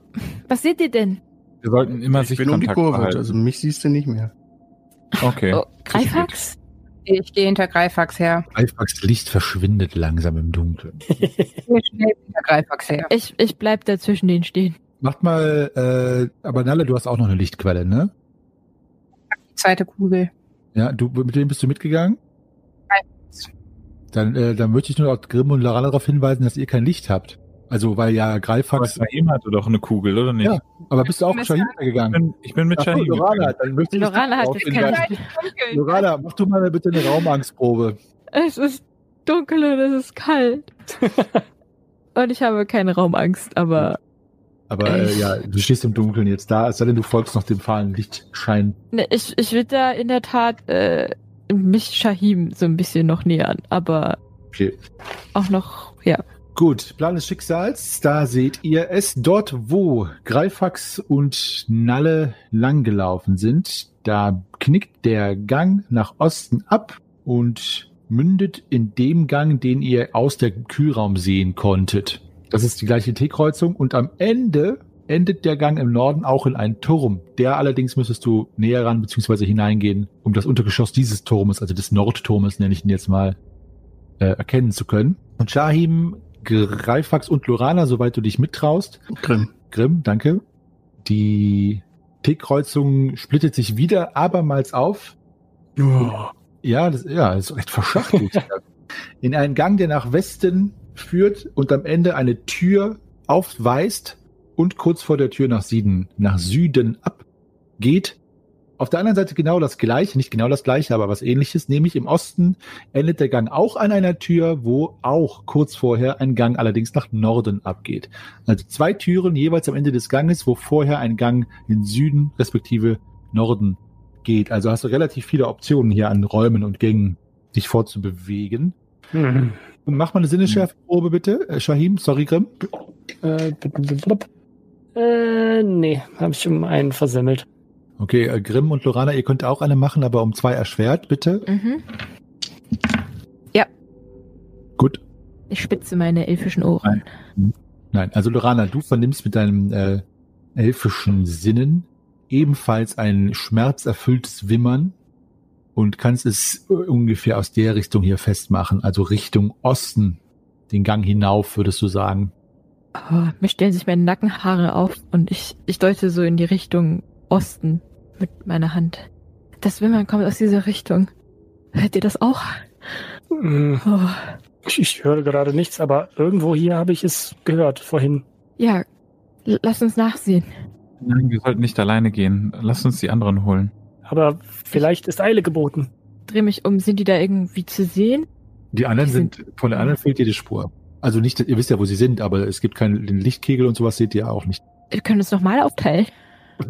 was seht ihr denn? Wir sollten immer Ich sich bin um die Kurve, behalten. also mich siehst du nicht mehr. Okay. Oh, Greifax? Ich gehe hinter Greifax her. Greifax Licht verschwindet langsam im Dunkeln. [laughs] Ich gehe schnell hinter Greifax her. Ich, ich bleib da zwischen denen stehen. Macht mal, äh, aber Nalle, du hast auch noch eine Lichtquelle, ne? Die zweite Kugel. Ja, du, mit wem bist du mitgegangen? Dann, äh, dann möchte ich nur auch Grimm und Lorana darauf hinweisen, dass ihr kein Licht habt. Also, weil ja Aber Greifax, Shahim hatte doch eine Kugel, oder nicht? Ja. Aber bist du auch Mit Shahim Ich gegangen? bin, ich bin mit Shahim. Lorana, dann möchte ich Lorana hat keine. [laughs] Lorana, mach du mal bitte eine Raumangstprobe. Es ist dunkel und es ist kalt. [laughs] und ich habe keine Raumangst, aber Aber äh, ja, du stehst im Dunkeln jetzt da, es sei denn, du folgst noch dem fahlen Lichtschein. ne, ich, ich würde da in der Tat äh, mich Shahim so ein bisschen noch nähern, aber Okay. auch noch, ja. Gut, Plan des Schicksals, da seht ihr es. Dort, wo Greifax und Nalle langgelaufen sind, da knickt der Gang nach Osten ab und mündet in dem Gang, den ihr aus der Kühlraum sehen konntet. Das ist die gleiche T-Kreuzung und am Ende endet der Gang im Norden auch in einen Turm. Der allerdings müsstest du näher ran bzw. hineingehen, um das Untergeschoss dieses Turmes, also des Nordturmes nenne ich ihn jetzt mal, äh, erkennen zu können. Und Shahim, Greifax und Lorana, soweit du dich mittraust. Grimm. Grimm, danke. Die T-Kreuzung splittet sich wieder abermals auf. Ja, das, ja, das ist recht verschachtelt. [laughs] in einen Gang, der nach Westen führt und am Ende eine Tür aufweist und kurz vor der Tür nach Süden, nach Süden abgeht. Auf der anderen Seite genau das gleiche, nicht genau das gleiche, aber was ähnliches, nämlich im Osten endet der Gang auch an einer Tür, wo auch kurz vorher ein Gang allerdings nach Norden abgeht. Also zwei Türen jeweils am Ende des Ganges, wo vorher ein Gang in Süden respektive Norden geht. Also hast du relativ viele Optionen hier an Räumen und Gängen, dich fortzubewegen. Hm. Und mach mal eine Sinneschärfeprobe bitte. Äh, Shahim, sorry Grimm. Äh, äh, nee, habe ich um einen versemmelt. Okay, äh, Grimm und Lorana, ihr könnt auch eine machen, aber um zwei erschwert, bitte. Mhm. Gut. Ich spitze meine elfischen Ohren. Nein, also Lorana, du vernimmst mit deinem äh, elfischen Sinnen ebenfalls ein schmerzerfülltes Wimmern und kannst es äh, ungefähr aus der Richtung hier festmachen, also Richtung Osten, den Gang hinauf, würdest du sagen. Oh, mir stellen sich meine Nackenhaare auf und ich, ich deute so in die Richtung Osten mit meiner Hand. Das Wimmern kommt aus dieser Richtung. Hört ihr das auch? Hm. Oh, Ich, ich höre gerade nichts, aber irgendwo hier habe ich es gehört vorhin. ja, lass uns nachsehen. Nein, wir sollten nicht alleine gehen. Lass uns die anderen holen. Aber vielleicht ist Eile geboten. Dreh mich um, sind die da irgendwie zu sehen? Die anderen Die sind- sind, von den anderen fehlt jede Spur. Also nicht, ihr wisst ja, wo sie sind, aber es gibt keinen den Lichtkegel und sowas seht ihr auch nicht. Wir können uns nochmal aufteilen. [laughs]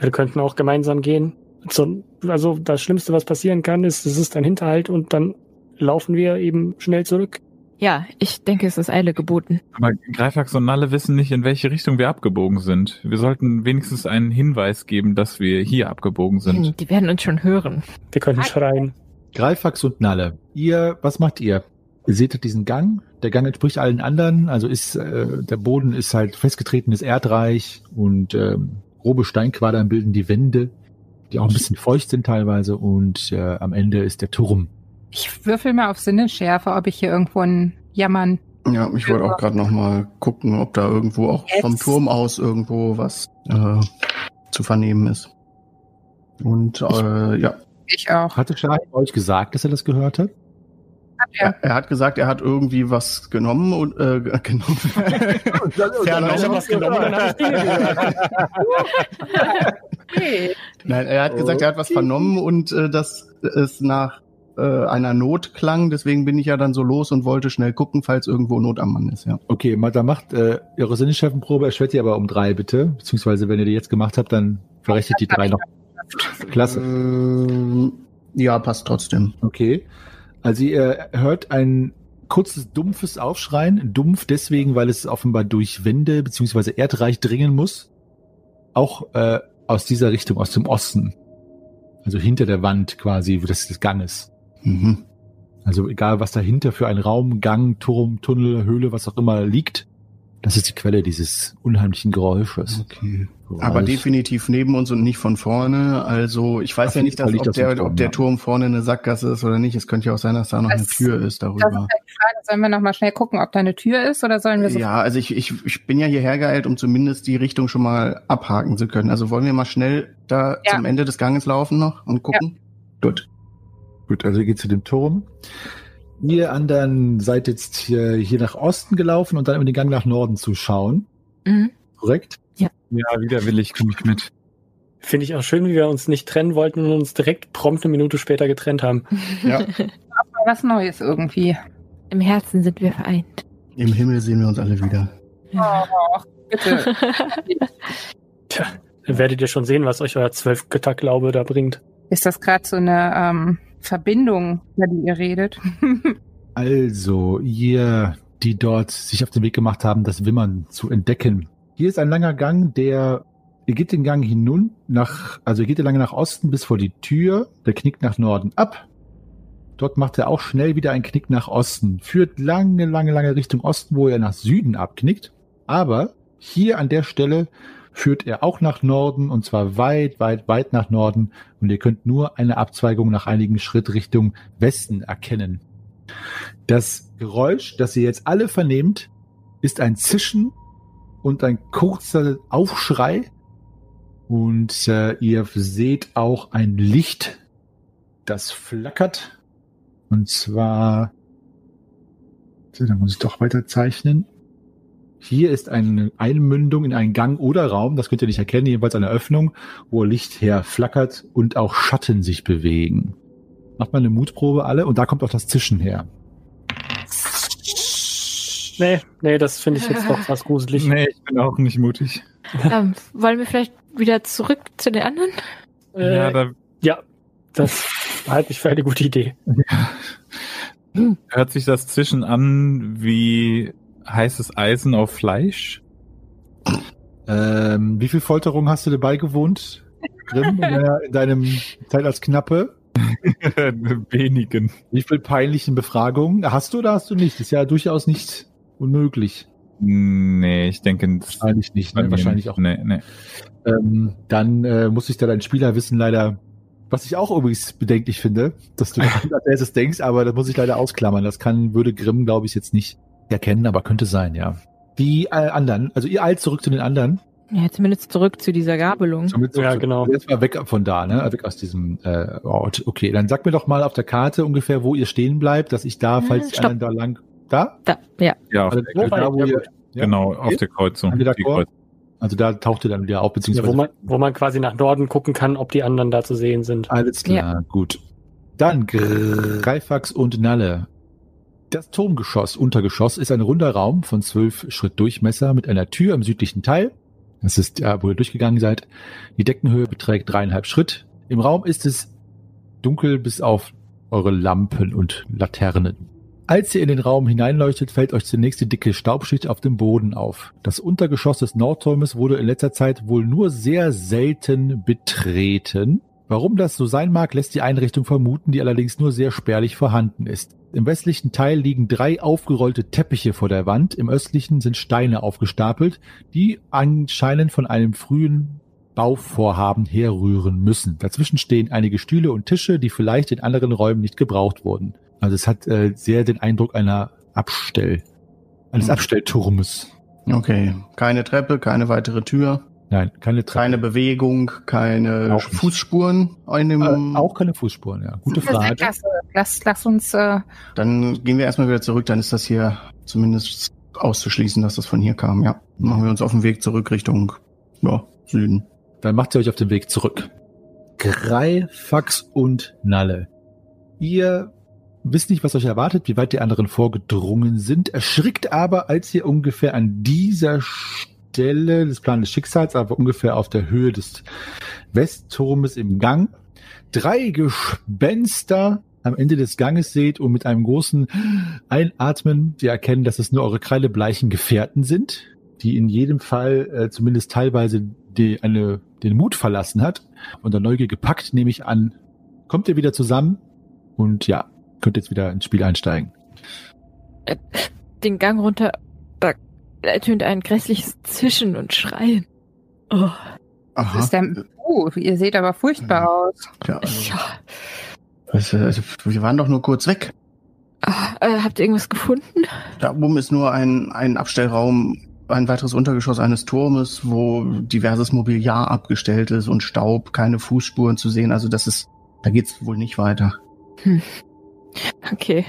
Wir könnten auch gemeinsam gehen. So, also das Schlimmste, was passieren kann, ist, es ist ein Hinterhalt und dann laufen wir eben schnell zurück. Ja, ich denke, es ist Eile geboten. Aber Greifax und Nalle wissen nicht, in welche Richtung wir abgebogen sind. Wir sollten wenigstens einen Hinweis geben, dass wir hier abgebogen sind. Hm, Die werden uns schon hören. Wir könnten schreien. Greifax und Nalle, ihr, was macht ihr? Ihr seht diesen Gang. Der Gang entspricht allen anderen. Also ist äh, der Boden ist halt festgetretenes Erdreich und ähm, grobe Steinquadern bilden die Wände, die auch ein bisschen feucht sind teilweise. Und äh, am Ende ist der Turm. Ich würfel mal auf Sinnesschärfe, ob ich hier irgendwo ein Jammern. Ja, ich wollte auch gerade noch mal gucken, ob da irgendwo auch Jetzt. vom Turm aus irgendwo was äh, zu vernehmen ist. Und äh, ja, Ich auch. Hatte Shahim euch gesagt, dass er das gehört hat? Er, er hat gesagt, er hat irgendwie was genommen und äh, ge- [laughs] genommen. Ich habe was genommen, dann habe ich. Okay. Nein, er hat gesagt, er hat was vernommen und äh, dass es nach äh, einer Not klang. Deswegen bin ich ja dann so los und wollte schnell gucken, falls irgendwo Not am Mann ist. Ja. Okay, dann macht äh, eure Sinneschärfenprobe, erschwert ihr aber um drei, bitte. Beziehungsweise, wenn ihr die jetzt gemacht habt, dann verrechnet die drei noch. Klasse. Ähm, ja, passt trotzdem. Okay. Also ihr hört ein kurzes, dumpfes Aufschreien. Dumpf deswegen, weil es offenbar durch Wände beziehungsweise Erdreich dringen muss. Auch äh, aus dieser Richtung, aus dem Osten. Also hinter der Wand quasi des, des Ganges. Mhm. Also egal, was dahinter für ein Raum, Gang, Turm, Tunnel, Höhle, was auch immer liegt. Das ist die Quelle dieses unheimlichen Geräusches. Okay. Aber definitiv neben uns und nicht von vorne. Also ich weiß Auf ja nicht, dass, ob, das der, Turm, ob der ja. Turm vorne eine Sackgasse ist oder nicht. Es könnte ja auch sein, dass da noch eine Das- Tür ist Das ist darüber. halt die Frage. Sollen wir noch mal schnell gucken, ob da eine Tür ist oder sollen wir so Ja, also ich, ich, ich bin ja hierher geeilt, um zumindest die Richtung schon mal abhaken zu können. Also wollen wir mal schnell da Ja. zum Ende des Ganges laufen noch und gucken? Gut. Gut, also ihr geht zu dem Turm. Ihr anderen seid jetzt hier, hier nach Osten gelaufen und dann über den Gang nach Norden zu schauen. Mhm. Korrekt? Ja, widerwillig komme ich mit. Finde ich auch schön, wie wir uns nicht trennen wollten und uns direkt prompt eine Minute später getrennt haben. Ja. mal was Neues irgendwie? Im Herzen sind wir vereint. Im Himmel sehen wir uns alle wieder. Oh, bitte. [laughs] Tja, dann werdet ihr schon sehen, was euch euer Zwölf-Götter-Glaube da bringt. Ist das gerade so eine ähm, Verbindung, über die ihr redet? Also, ihr, die dort sich auf den Weg gemacht haben, das Wimmern zu entdecken. Hier ist ein langer Gang, der, ihr geht den Gang hinun, nach, also ihr geht lange nach Osten bis vor die Tür, der knickt nach Norden ab. Dort macht er auch schnell wieder einen Knick nach Osten, führt lange, lange, lange Richtung Osten, wo er nach Süden abknickt. Aber hier an der Stelle führt er auch nach Norden und zwar weit, weit, weit nach Norden und ihr könnt nur eine Abzweigung nach einigen Schritt Richtung Westen erkennen. Das Geräusch, das ihr jetzt alle vernehmt, ist ein Zischen und ein kurzer Aufschrei. Und äh, ihr seht auch ein Licht, das flackert. Und zwar, da muss ich doch weiter zeichnen. Hier ist eine Einmündung in einen Gang oder Raum, das könnt ihr nicht erkennen, jedenfalls eine Öffnung, wo Licht herflackert und auch Schatten sich bewegen. Macht mal eine Mutprobe alle und da kommt auch das Zischen her. Nee, nee, das finde ich jetzt doch [laughs] fast gruselig. Nee, ich bin auch nicht mutig. ähm, wollen wir vielleicht wieder zurück zu den anderen? Äh, ja, da ja, das halte ich für eine gute Idee. hört sich das Zwischen an wie heißes Eisen auf Fleisch. Ähm, wie viel Folterung hast du dabei gewohnt, Grimm, in, deiner, in deinem Zeit als Knappe? [laughs] Wenigen. Wie viel peinlichen Befragungen hast du oder hast du nicht? Ist ja durchaus nicht unmöglich. Nee, ich denke Wahrscheinlich nicht, ne? wahrscheinlich auch. Nee, nee. Ähm, dann äh, muss ich da dein Spielerwissen leider, was ich auch übrigens bedenklich finde, dass du das [laughs] als erstes denkst, aber das muss ich leider ausklammern. Das kann, würde Grimm, glaube ich, jetzt nicht erkennen, aber könnte sein, ja. Die äh, anderen, also ihr eilt zurück zu den anderen. Ja, zumindest zurück zu dieser Gabelung. Somit Ja, genau. Jetzt mal weg von da, ne? Weg aus diesem äh, Ort. Okay, dann sag mir doch mal auf der Karte ungefähr, wo ihr stehen bleibt, dass ich da, Äh, falls anderen da lang. Da? Da, ja. Ja, auf Also, der, wo, da, wo ja, ihr, ja, genau, okay. auf der Kreuzung. Kreuzung. Also da taucht ihr dann wieder auf, Ja, beziehungsweise. wo, man, wo man quasi nach Norden gucken kann, ob die anderen da zu sehen sind. Alles klar, gut. Dann Greifax und Nalle. Das Turmgeschoss, Untergeschoss, ist ein runder Raum von zwölf Schritt Durchmesser mit einer Tür im südlichen Teil. Das ist, ja, wo ihr durchgegangen seid. Die Deckenhöhe beträgt dreieinhalb Schritt. Im Raum ist es dunkel bis auf eure Lampen und Laternen. Als ihr in den Raum hineinleuchtet, fällt euch zunächst die dicke Staubschicht auf dem Boden auf. Das Untergeschoss des Nordturmes wurde in letzter Zeit wohl nur sehr selten betreten. Warum das so sein mag, lässt die Einrichtung vermuten, die allerdings nur sehr spärlich vorhanden ist. Im westlichen Teil liegen drei aufgerollte Teppiche vor der Wand, im östlichen sind Steine aufgestapelt, die anscheinend von einem frühen Bauvorhaben herrühren müssen. Dazwischen stehen einige Stühle und Tische, die vielleicht in anderen Räumen nicht gebraucht wurden. Also es hat äh, sehr den Eindruck einer Abstell, eines Hm. Abstellturmes. Okay, keine Treppe, keine weitere Tür, Nein, keine Treppe. keine Bewegung, keine Auch. Fußspuren in dem. äh, auch keine Fußspuren, ja. Gute Frage. klasse. Lass, lass uns, äh, Dann gehen wir erstmal wieder zurück, dann ist das hier zumindest auszuschließen, dass das von hier kam, ja. Dann machen wir uns auf den Weg zurück Richtung ja, Süden. Dann macht ihr euch auf den Weg zurück. Greifax und Nalle. Ihr wisst nicht, was euch erwartet, wie weit die anderen vorgedrungen sind, erschrickt aber, als ihr ungefähr an dieser Stelle des Plans des Schicksals, aber ungefähr auf der Höhe des Westturmes im Gang, drei Gespenster am Ende des Ganges seht und mit einem großen Einatmen, die erkennen, dass es nur eure kreidebleichen Gefährten sind, die in jedem Fall äh, zumindest teilweise die, eine, den Mut verlassen hat und der Neugier gepackt, nehme ich an, kommt ihr wieder zusammen und ja, könnt jetzt wieder ins Spiel einsteigen. Den Gang runter, da ertönt ein grässliches Zischen und Schreien. Oh, Aha. ist der, uh, ihr seht aber furchtbar aus. Ja, also, ja. also, also, wir waren doch nur kurz weg. Ah, äh, habt ihr irgendwas gefunden? Da oben ist nur ein, ein Abstellraum, ein weiteres Untergeschoss eines Turmes, wo diverses Mobiliar abgestellt ist und Staub, keine Fußspuren zu sehen. Also das ist, da geht's wohl nicht weiter. Okay.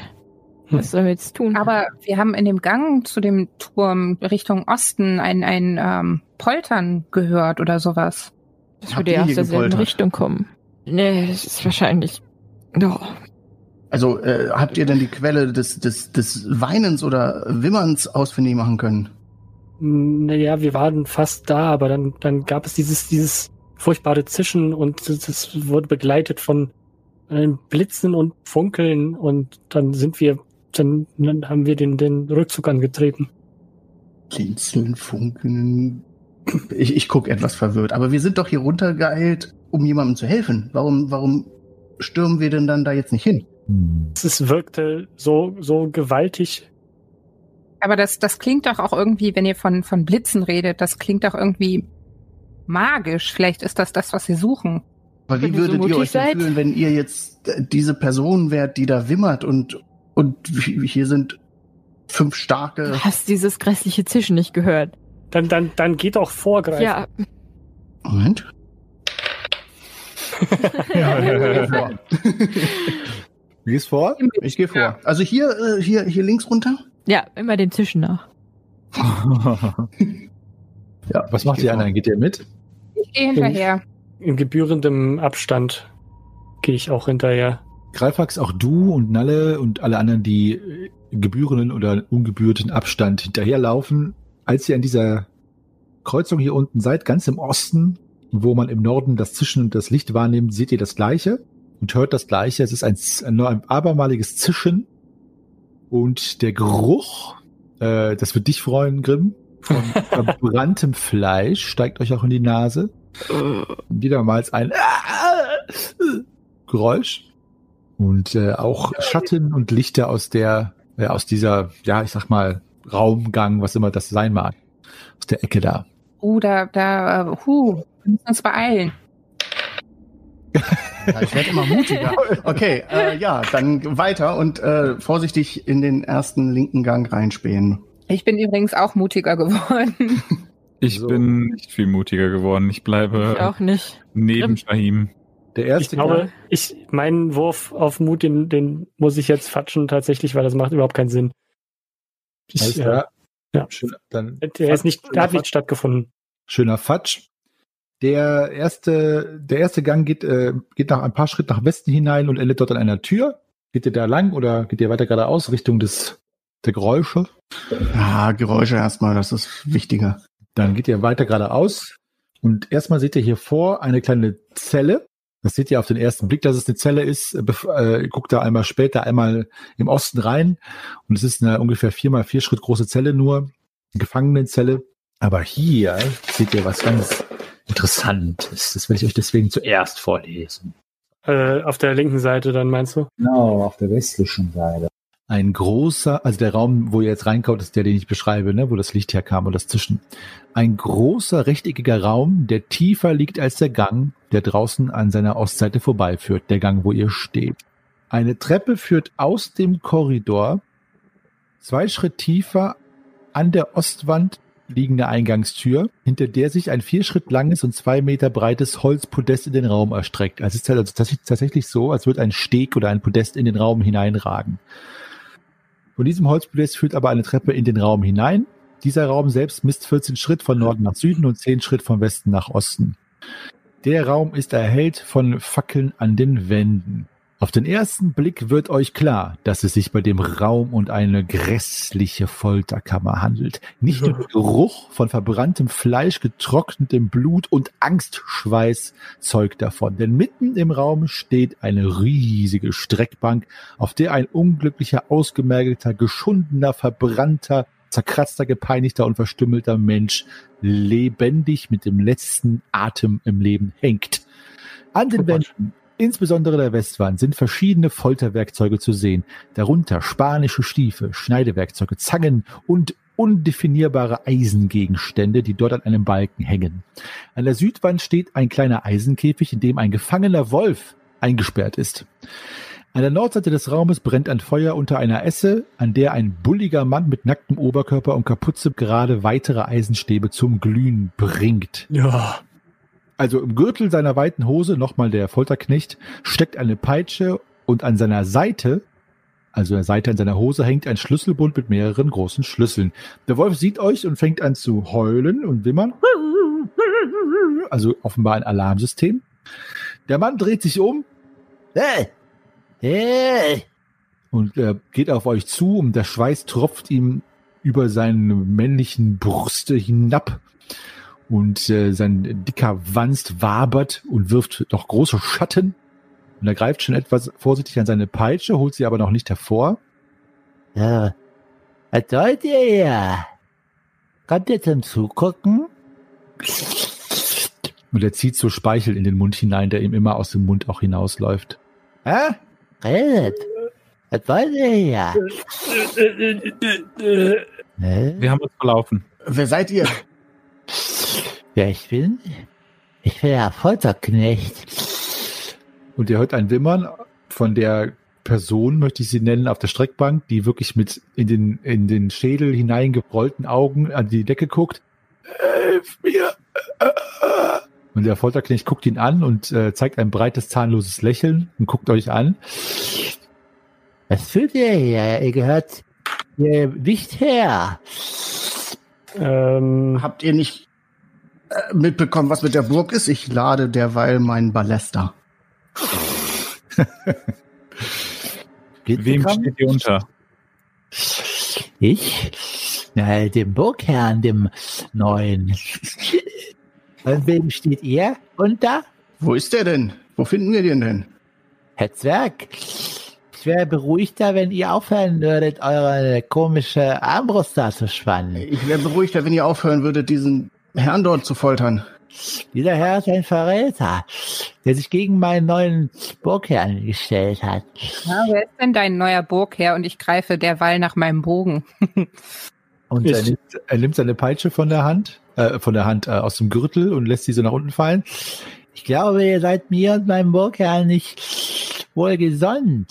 Hm. Was sollen wir jetzt tun? Aber wir haben in dem Gang zu dem Turm Richtung Osten ein, ein ähm, Poltern gehört oder sowas. das habt würde ja aus derselben gepoltert? Richtung kommen. Nee, das ist wahrscheinlich. Oh. Also äh, habt ihr denn die Quelle des, des, des Weinens oder Wimmerns ausfindig machen können? Naja, wir waren fast da, aber dann, dann gab es dieses, dieses furchtbare Zischen und das, das wurde begleitet von einem Blitzen und Funkeln und dann sind wir, dann, dann haben wir den, den Rückzug angetreten. Blinzeln, funkeln. Ich, ich guck etwas verwirrt. Aber wir sind doch hier runtergeeilt, um jemandem zu helfen. Warum, warum stürmen wir denn dann da jetzt nicht hin? Hm. Es wirkte so, so gewaltig. Aber das, das klingt doch auch irgendwie, wenn ihr von, von Blitzen redet, das klingt doch irgendwie magisch. Vielleicht ist das das, was sie suchen. Aber wie ihr so würdet ihr euch denn fühlen, wenn ihr jetzt diese Person wärt, die da wimmert und, und hier sind fünf starke. Du hast dieses grässliche Zischen nicht gehört. Dann, dann, dann geht auch vorgreifen. Ja, Moment. [laughs] Ja, vor. Du gehst vor? Ich gehe vor. Also hier, äh, hier, hier links runter. ja, immer dem Zischen nach. [laughs] ja, was macht die anderen? Geht ihr mit? Ich gehe hinterher. In gebührendem Abstand gehe ich auch hinterher. Greifax, auch du und Nalle und alle anderen, die äh, gebührenden oder ungebührten Abstand hinterherlaufen, als ihr an dieser Kreuzung hier unten seid, ganz im Osten, wo man im Norden das Zischen und das Licht wahrnimmt, seht ihr das Gleiche und hört das Gleiche. Es ist ein, ein abermaliges Zischen. Und der Geruch, äh, das wird dich freuen, Grimm, von [laughs] verbranntem Fleisch steigt euch auch in die Nase. Und wiedermals ein Geräusch und äh, auch Schatten und Lichter aus der äh, aus dieser ja ich sag mal Raumgang was immer das sein mag aus der Ecke da Uh, da, da, äh, huh, wir müssen uns beeilen. Ja, ich werde immer mutiger. Okay, äh, ja, dann weiter und äh, vorsichtig in den ersten linken Gang reinspähen. Ich bin übrigens auch mutiger geworden. Ich So. bin nicht viel mutiger geworden. Ich bleibe Ich auch nicht. neben Shahim. Der Ich erste glaube, ich, meinen Wurf auf Mut, den, den muss ich jetzt fatschen tatsächlich, weil das macht überhaupt keinen Sinn. Alles Ich, äh, klar. ja. Schön, dann der ist nicht, der hat nicht Fatsch. stattgefunden. schöner Fatsch der erste der erste Gang geht äh, geht nach ein paar Schritt nach Westen hinein und endet dort an einer Tür geht ihr da lang oder geht ihr weiter geradeaus Richtung des der Geräusche Ja, Geräusche erstmal, das ist wichtiger. Dann geht ihr weiter geradeaus und erstmal seht ihr hier vor eine kleine Zelle. Das seht ihr auf den ersten Blick, dass es eine Zelle ist. Bef- Äh, guckt da einmal später einmal im Osten rein und es ist eine ungefähr vier mal vier Schritt große Zelle nur, eine Gefangenenzelle. Aber hier seht ihr was ganz Interessantes. Das werde ich euch deswegen zuerst vorlesen. Äh, auf der linken Seite dann meinst du? Genau, auf der westlichen Seite. Ein großer, also der Raum, wo ihr jetzt reinkommt, ist der, den ich beschreibe, ne, wo das Licht herkam und das Zischen. Ein großer rechteckiger Raum, der tiefer liegt als der Gang, der draußen an seiner Ostseite vorbeiführt, der Gang, wo ihr steht. Eine Treppe führt aus dem Korridor zwei Schritt tiefer an der Ostwand liegende Eingangstür, hinter der sich ein vier Schritt langes und zwei Meter breites Holzpodest in den Raum erstreckt. Also es ist halt tatsächlich so, als würde ein Steg oder ein Podest in den Raum hineinragen. Von diesem Holzpodest führt aber eine Treppe in den Raum hinein. Dieser Raum selbst misst 14 Schritt von Norden nach Süden und 10 Schritt von Westen nach Osten. Der Raum ist erhellt von Fackeln an den Wänden. Auf den ersten Blick wird euch klar, dass es sich bei dem Raum um eine grässliche Folterkammer handelt. Nicht nur [laughs] der Geruch von verbranntem Fleisch, getrocknetem Blut und Angstschweiß zeugt davon. Denn mitten im Raum steht eine riesige Streckbank, auf der ein unglücklicher, ausgemergelter, geschundener, verbrannter, zerkratzter, gepeinigter und verstümmelter Mensch lebendig mit dem letzten Atem im Leben hängt. An den Wänden Insbesondere der Westwand sind verschiedene Folterwerkzeuge zu sehen, darunter spanische Stiefel, Schneidewerkzeuge, Zangen und undefinierbare Eisengegenstände, die dort an einem Balken hängen. An der Südwand steht ein kleiner Eisenkäfig, in dem ein gefangener Wolf eingesperrt ist. An der Nordseite des Raumes brennt ein Feuer unter einer Esse, an der ein bulliger Mann mit nacktem Oberkörper und Kapuze gerade weitere Eisenstäbe zum Glühen bringt. Ja. Also im Gürtel seiner weiten Hose, nochmal der Folterknecht, steckt eine Peitsche und an seiner Seite, also an der Seite an seiner Hose, hängt ein Schlüsselbund mit mehreren großen Schlüsseln. Der Wolf sieht euch und fängt an zu heulen und wimmern. Also offenbar ein Alarmsystem. Der Mann dreht sich um. Hey! Hey! Und äh, geht auf euch zu und der Schweiß tropft ihm über seine männlichen Brüste hinab und äh, sein dicker Wanst wabert und wirft noch große Schatten. Und er greift schon etwas vorsichtig an seine Peitsche, holt sie aber noch nicht hervor. Ja, was sollt ihr hier? Kommt ihr zum Zugucken? Und er zieht so Speichel in den Mund hinein, der ihm immer aus dem Mund auch hinausläuft. Hä? Redet. Was wollt ihr hier? Hä? Wir haben uns verlaufen. Wer seid ihr? Wer ich bin? Ich bin der Folterknecht. Und ihr hört ein Wimmern von der Person, möchte ich sie nennen, auf der Streckbank, die wirklich mit in den, in den Schädel hineingerollten Augen an die Decke guckt. Hilf mir! Und der Folterknecht guckt ihn an und äh, zeigt ein breites, zahnloses Lächeln und guckt euch an. Was fühlt ihr hier? Ihr gehört hier nicht her. Ähm, Habt ihr nicht mitbekommen, was mit der Burg ist? Ich lade derweil meinen Ballester. Wem steht ihr unter? Ich? Na, dem Burgherrn, dem neuen. Und wem steht ihr unter? Wo ist der denn? Wo finden wir den denn? Herr Zwerg. Ich wäre beruhigter, wenn ihr aufhören würdet, eure komische Armbrust da zu spannen. Ich wäre beruhigter, wenn ihr aufhören würdet, diesen Herrn dort zu foltern. Dieser Herr ist ein Verräter, der sich gegen meinen neuen Burgherrn gestellt hat. Ja, wer ist denn dein neuer Burgherr? Und ich greife derweil nach meinem Bogen. [laughs] Und er nimmt, er nimmt seine Peitsche von der Hand, äh, von der Hand äh, aus dem Gürtel und lässt sie so nach unten fallen. Ich glaube, ihr seid mir und meinem Burgherrn nicht wohlgesonnen.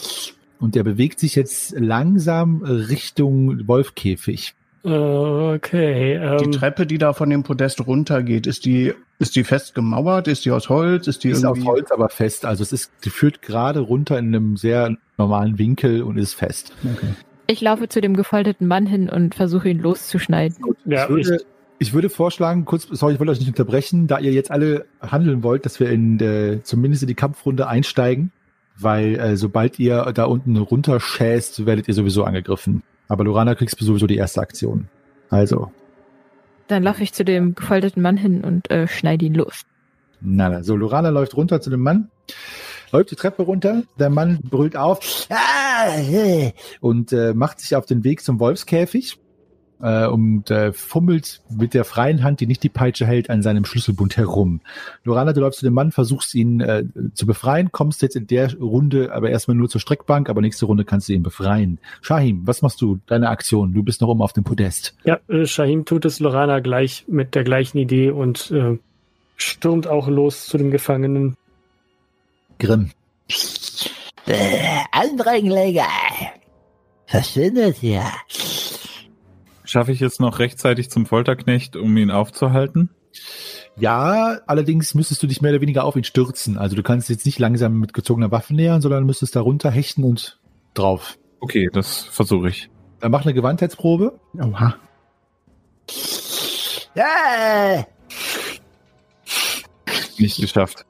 Und er bewegt sich jetzt langsam Richtung Wolfkäfig. Äh, okay. Die Ähm, Treppe, die da von dem Podest runtergeht, ist die, ist die fest gemauert? Ist die aus Holz? Ist die Die ist aus? Holz, aber fest. Also es ist, die führt gerade runter in einem sehr normalen Winkel und ist fest. Okay. Ich laufe zu dem gefolterten Mann hin und versuche ihn loszuschneiden. ja, ich, würde, ich, ich würde vorschlagen, kurz, sorry, ich wollte euch nicht unterbrechen, da ihr jetzt alle handeln wollt, dass wir in äh, zumindest in die Kampfrunde einsteigen, weil äh, sobald ihr da unten runterschäst, werdet ihr sowieso angegriffen. Aber Lorana kriegst du sowieso die erste Aktion. Also, Dann laufe ich zu dem gefolterten Mann hin und äh, schneide ihn los. na, na, so Lorana läuft runter zu dem Mann, läuft die Treppe runter, der Mann brüllt auf ah, hey, und äh, macht sich auf den Weg zum Wolfskäfig. Äh, und äh, fummelt mit der freien Hand, die nicht die Peitsche hält, an seinem Schlüsselbund herum. Lorana, du läufst zu dem Mann, versuchst ihn äh, zu befreien, kommst jetzt in der Runde aber erstmal nur zur Streckbank, aber nächste Runde kannst du ihn befreien. Shahim, was machst du? Deine Aktion? Du bist noch oben auf dem Podest. Ja, äh, Shahim tut es Lorana gleich mit der gleichen Idee und äh, stürmt auch los zu dem Gefangenen. Grimm. Äh, Andringlinge! Verschwindet hier! Schaffe ich jetzt noch rechtzeitig zum Folterknecht, um ihn aufzuhalten? Ja, allerdings müsstest du dich mehr oder weniger auf ihn stürzen. Also du kannst jetzt nicht langsam mit gezogener Waffe nähern, sondern müsstest da runter hechten und drauf. Okay, das versuche ich. Dann mach eine Gewandheitsprobe. Oha. Ja! Nicht geschafft.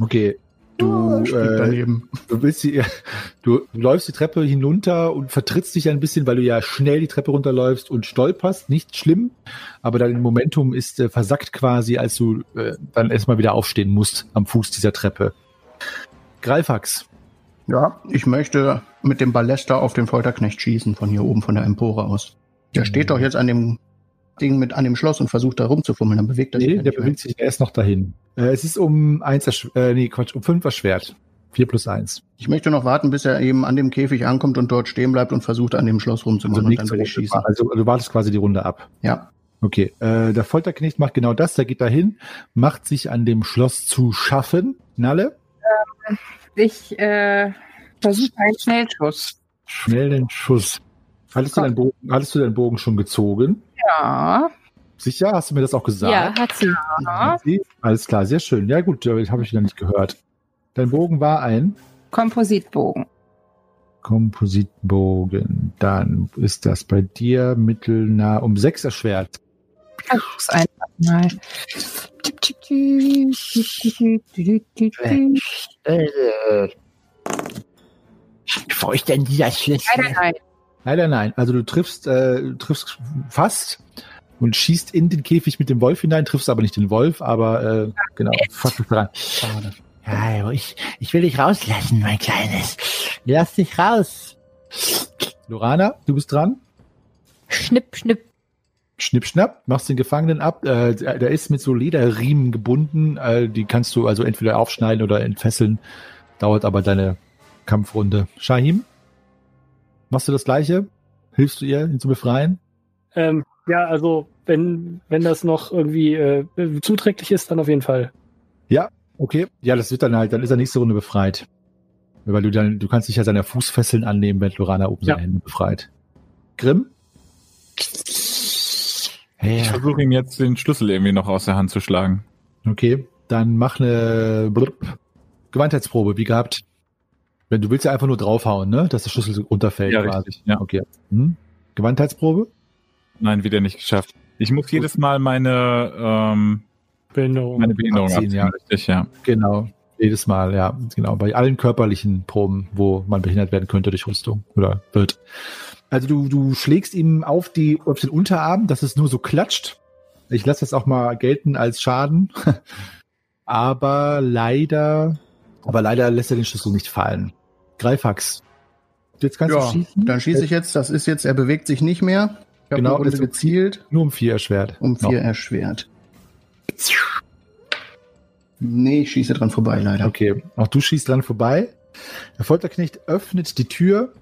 Okay. Du, Steht äh, daneben. du willst die, [laughs] du läufst die Treppe hinunter und vertrittst dich ein bisschen, weil du ja schnell die Treppe runterläufst und stolperst. Nicht schlimm, aber dein Momentum ist äh, versackt quasi, als du äh, dann erstmal wieder aufstehen musst am Fuß dieser Treppe. Greifax. Ja, ich möchte mit dem Ballester auf den Folterknecht schießen, von hier oben, von der Empore aus. Der steht doch jetzt an dem Ding mit an dem Schloss und versucht da rumzufummeln, dann bewegt er sich. Nee, der mehr. bewegt sich erst noch dahin. Äh, es ist um eins, äh, nee, Quatsch, um fünf erschwert. Vier plus eins. Ich möchte noch warten, bis er eben an dem Käfig ankommt und dort stehen bleibt und versucht, an dem Schloss rumzumachen. und dann will ich schießen. Also du wartest quasi die Runde ab. Ja. Okay, äh, der Folterknecht macht genau das, der geht dahin, macht sich an dem Schloss zu schaffen. Nalle, Ich äh, versuche einen Schnellschuss. schnell den Schuss. Hattest du, deinen Bogen, hattest du deinen Bogen schon gezogen? Ja. Sicher? Hast du mir das auch gesagt? Ja, hat sie. ja. Alles klar, sehr schön. Ja gut, das habe ich wieder nicht gehört. Dein Bogen war ein Kompositbogen. Kompositbogen. Dann ist das bei dir mittelnah um sechs erschwert. Versuch's einfach mal. Tipp. Äh, wo ist denn dieser Schlüssel? Nein, nein, nein. Leider nein. Also du triffst, äh, du triffst fast und schießt in den Käfig mit dem Wolf hinein, triffst aber nicht den Wolf, aber äh, genau, fast ist dran. Schade. Ja, ich, ich will dich rauslassen, mein Kleines. Lass dich raus. Lorana, du bist dran. Schnipp, schnipp. Schnipp, schnapp, machst den Gefangenen ab. Äh, der der ist mit so Lederriemen gebunden. Äh, die kannst du also entweder aufschneiden oder entfesseln. Dauert aber deine Kampfrunde. Shahim, machst du das Gleiche? Hilfst du ihr, ihn zu befreien? Ähm, ja, also wenn, wenn das noch irgendwie äh, zuträglich ist, dann auf jeden Fall. Okay. Ja, das wird dann halt, dann ist er nächste Runde befreit. Weil du dann, du kannst dich ja seiner Fußfesseln annehmen, wenn Lorana oben Ja. seine Hände befreit. Grimm? Ich versuche ihm jetzt den Schlüssel irgendwie noch aus der Hand zu schlagen. Okay, dann mach eine blub, Gewandheitsprobe, wie gehabt. Wenn du willst ja einfach nur draufhauen, ne? Dass der Schlüssel runterfällt. Ja, quasi. richtig, ja. Okay. Hm? Gewandheitsprobe? Nein, wieder nicht geschafft. Ich muss jedes Mal meine, ähm, Behinderung. meine Behinderung Abziehen, abziehen, ja. richtig, ja. Genau. Jedes Mal, ja. Genau. Bei allen körperlichen Proben, wo man behindert werden könnte durch Rüstung oder wird. Also du, du schlägst ihm auf die, auf den Unterarm, dass es nur so klatscht. Ich lasse das auch mal gelten als Schaden. [laughs] aber leider, aber leider lässt er den Schlüssel nicht fallen. Greifax. Jetzt kannst Ja, du schießen. dann schieße ich jetzt. Das ist jetzt, er bewegt sich nicht mehr. Ich habe Genau, das- gezielt, Nur um vier erschwert. um vier Noch. erschwert. Nee, ich schieße dran vorbei, leider. Okay, auch du schießt dran vorbei. Der Folterknecht öffnet die Tür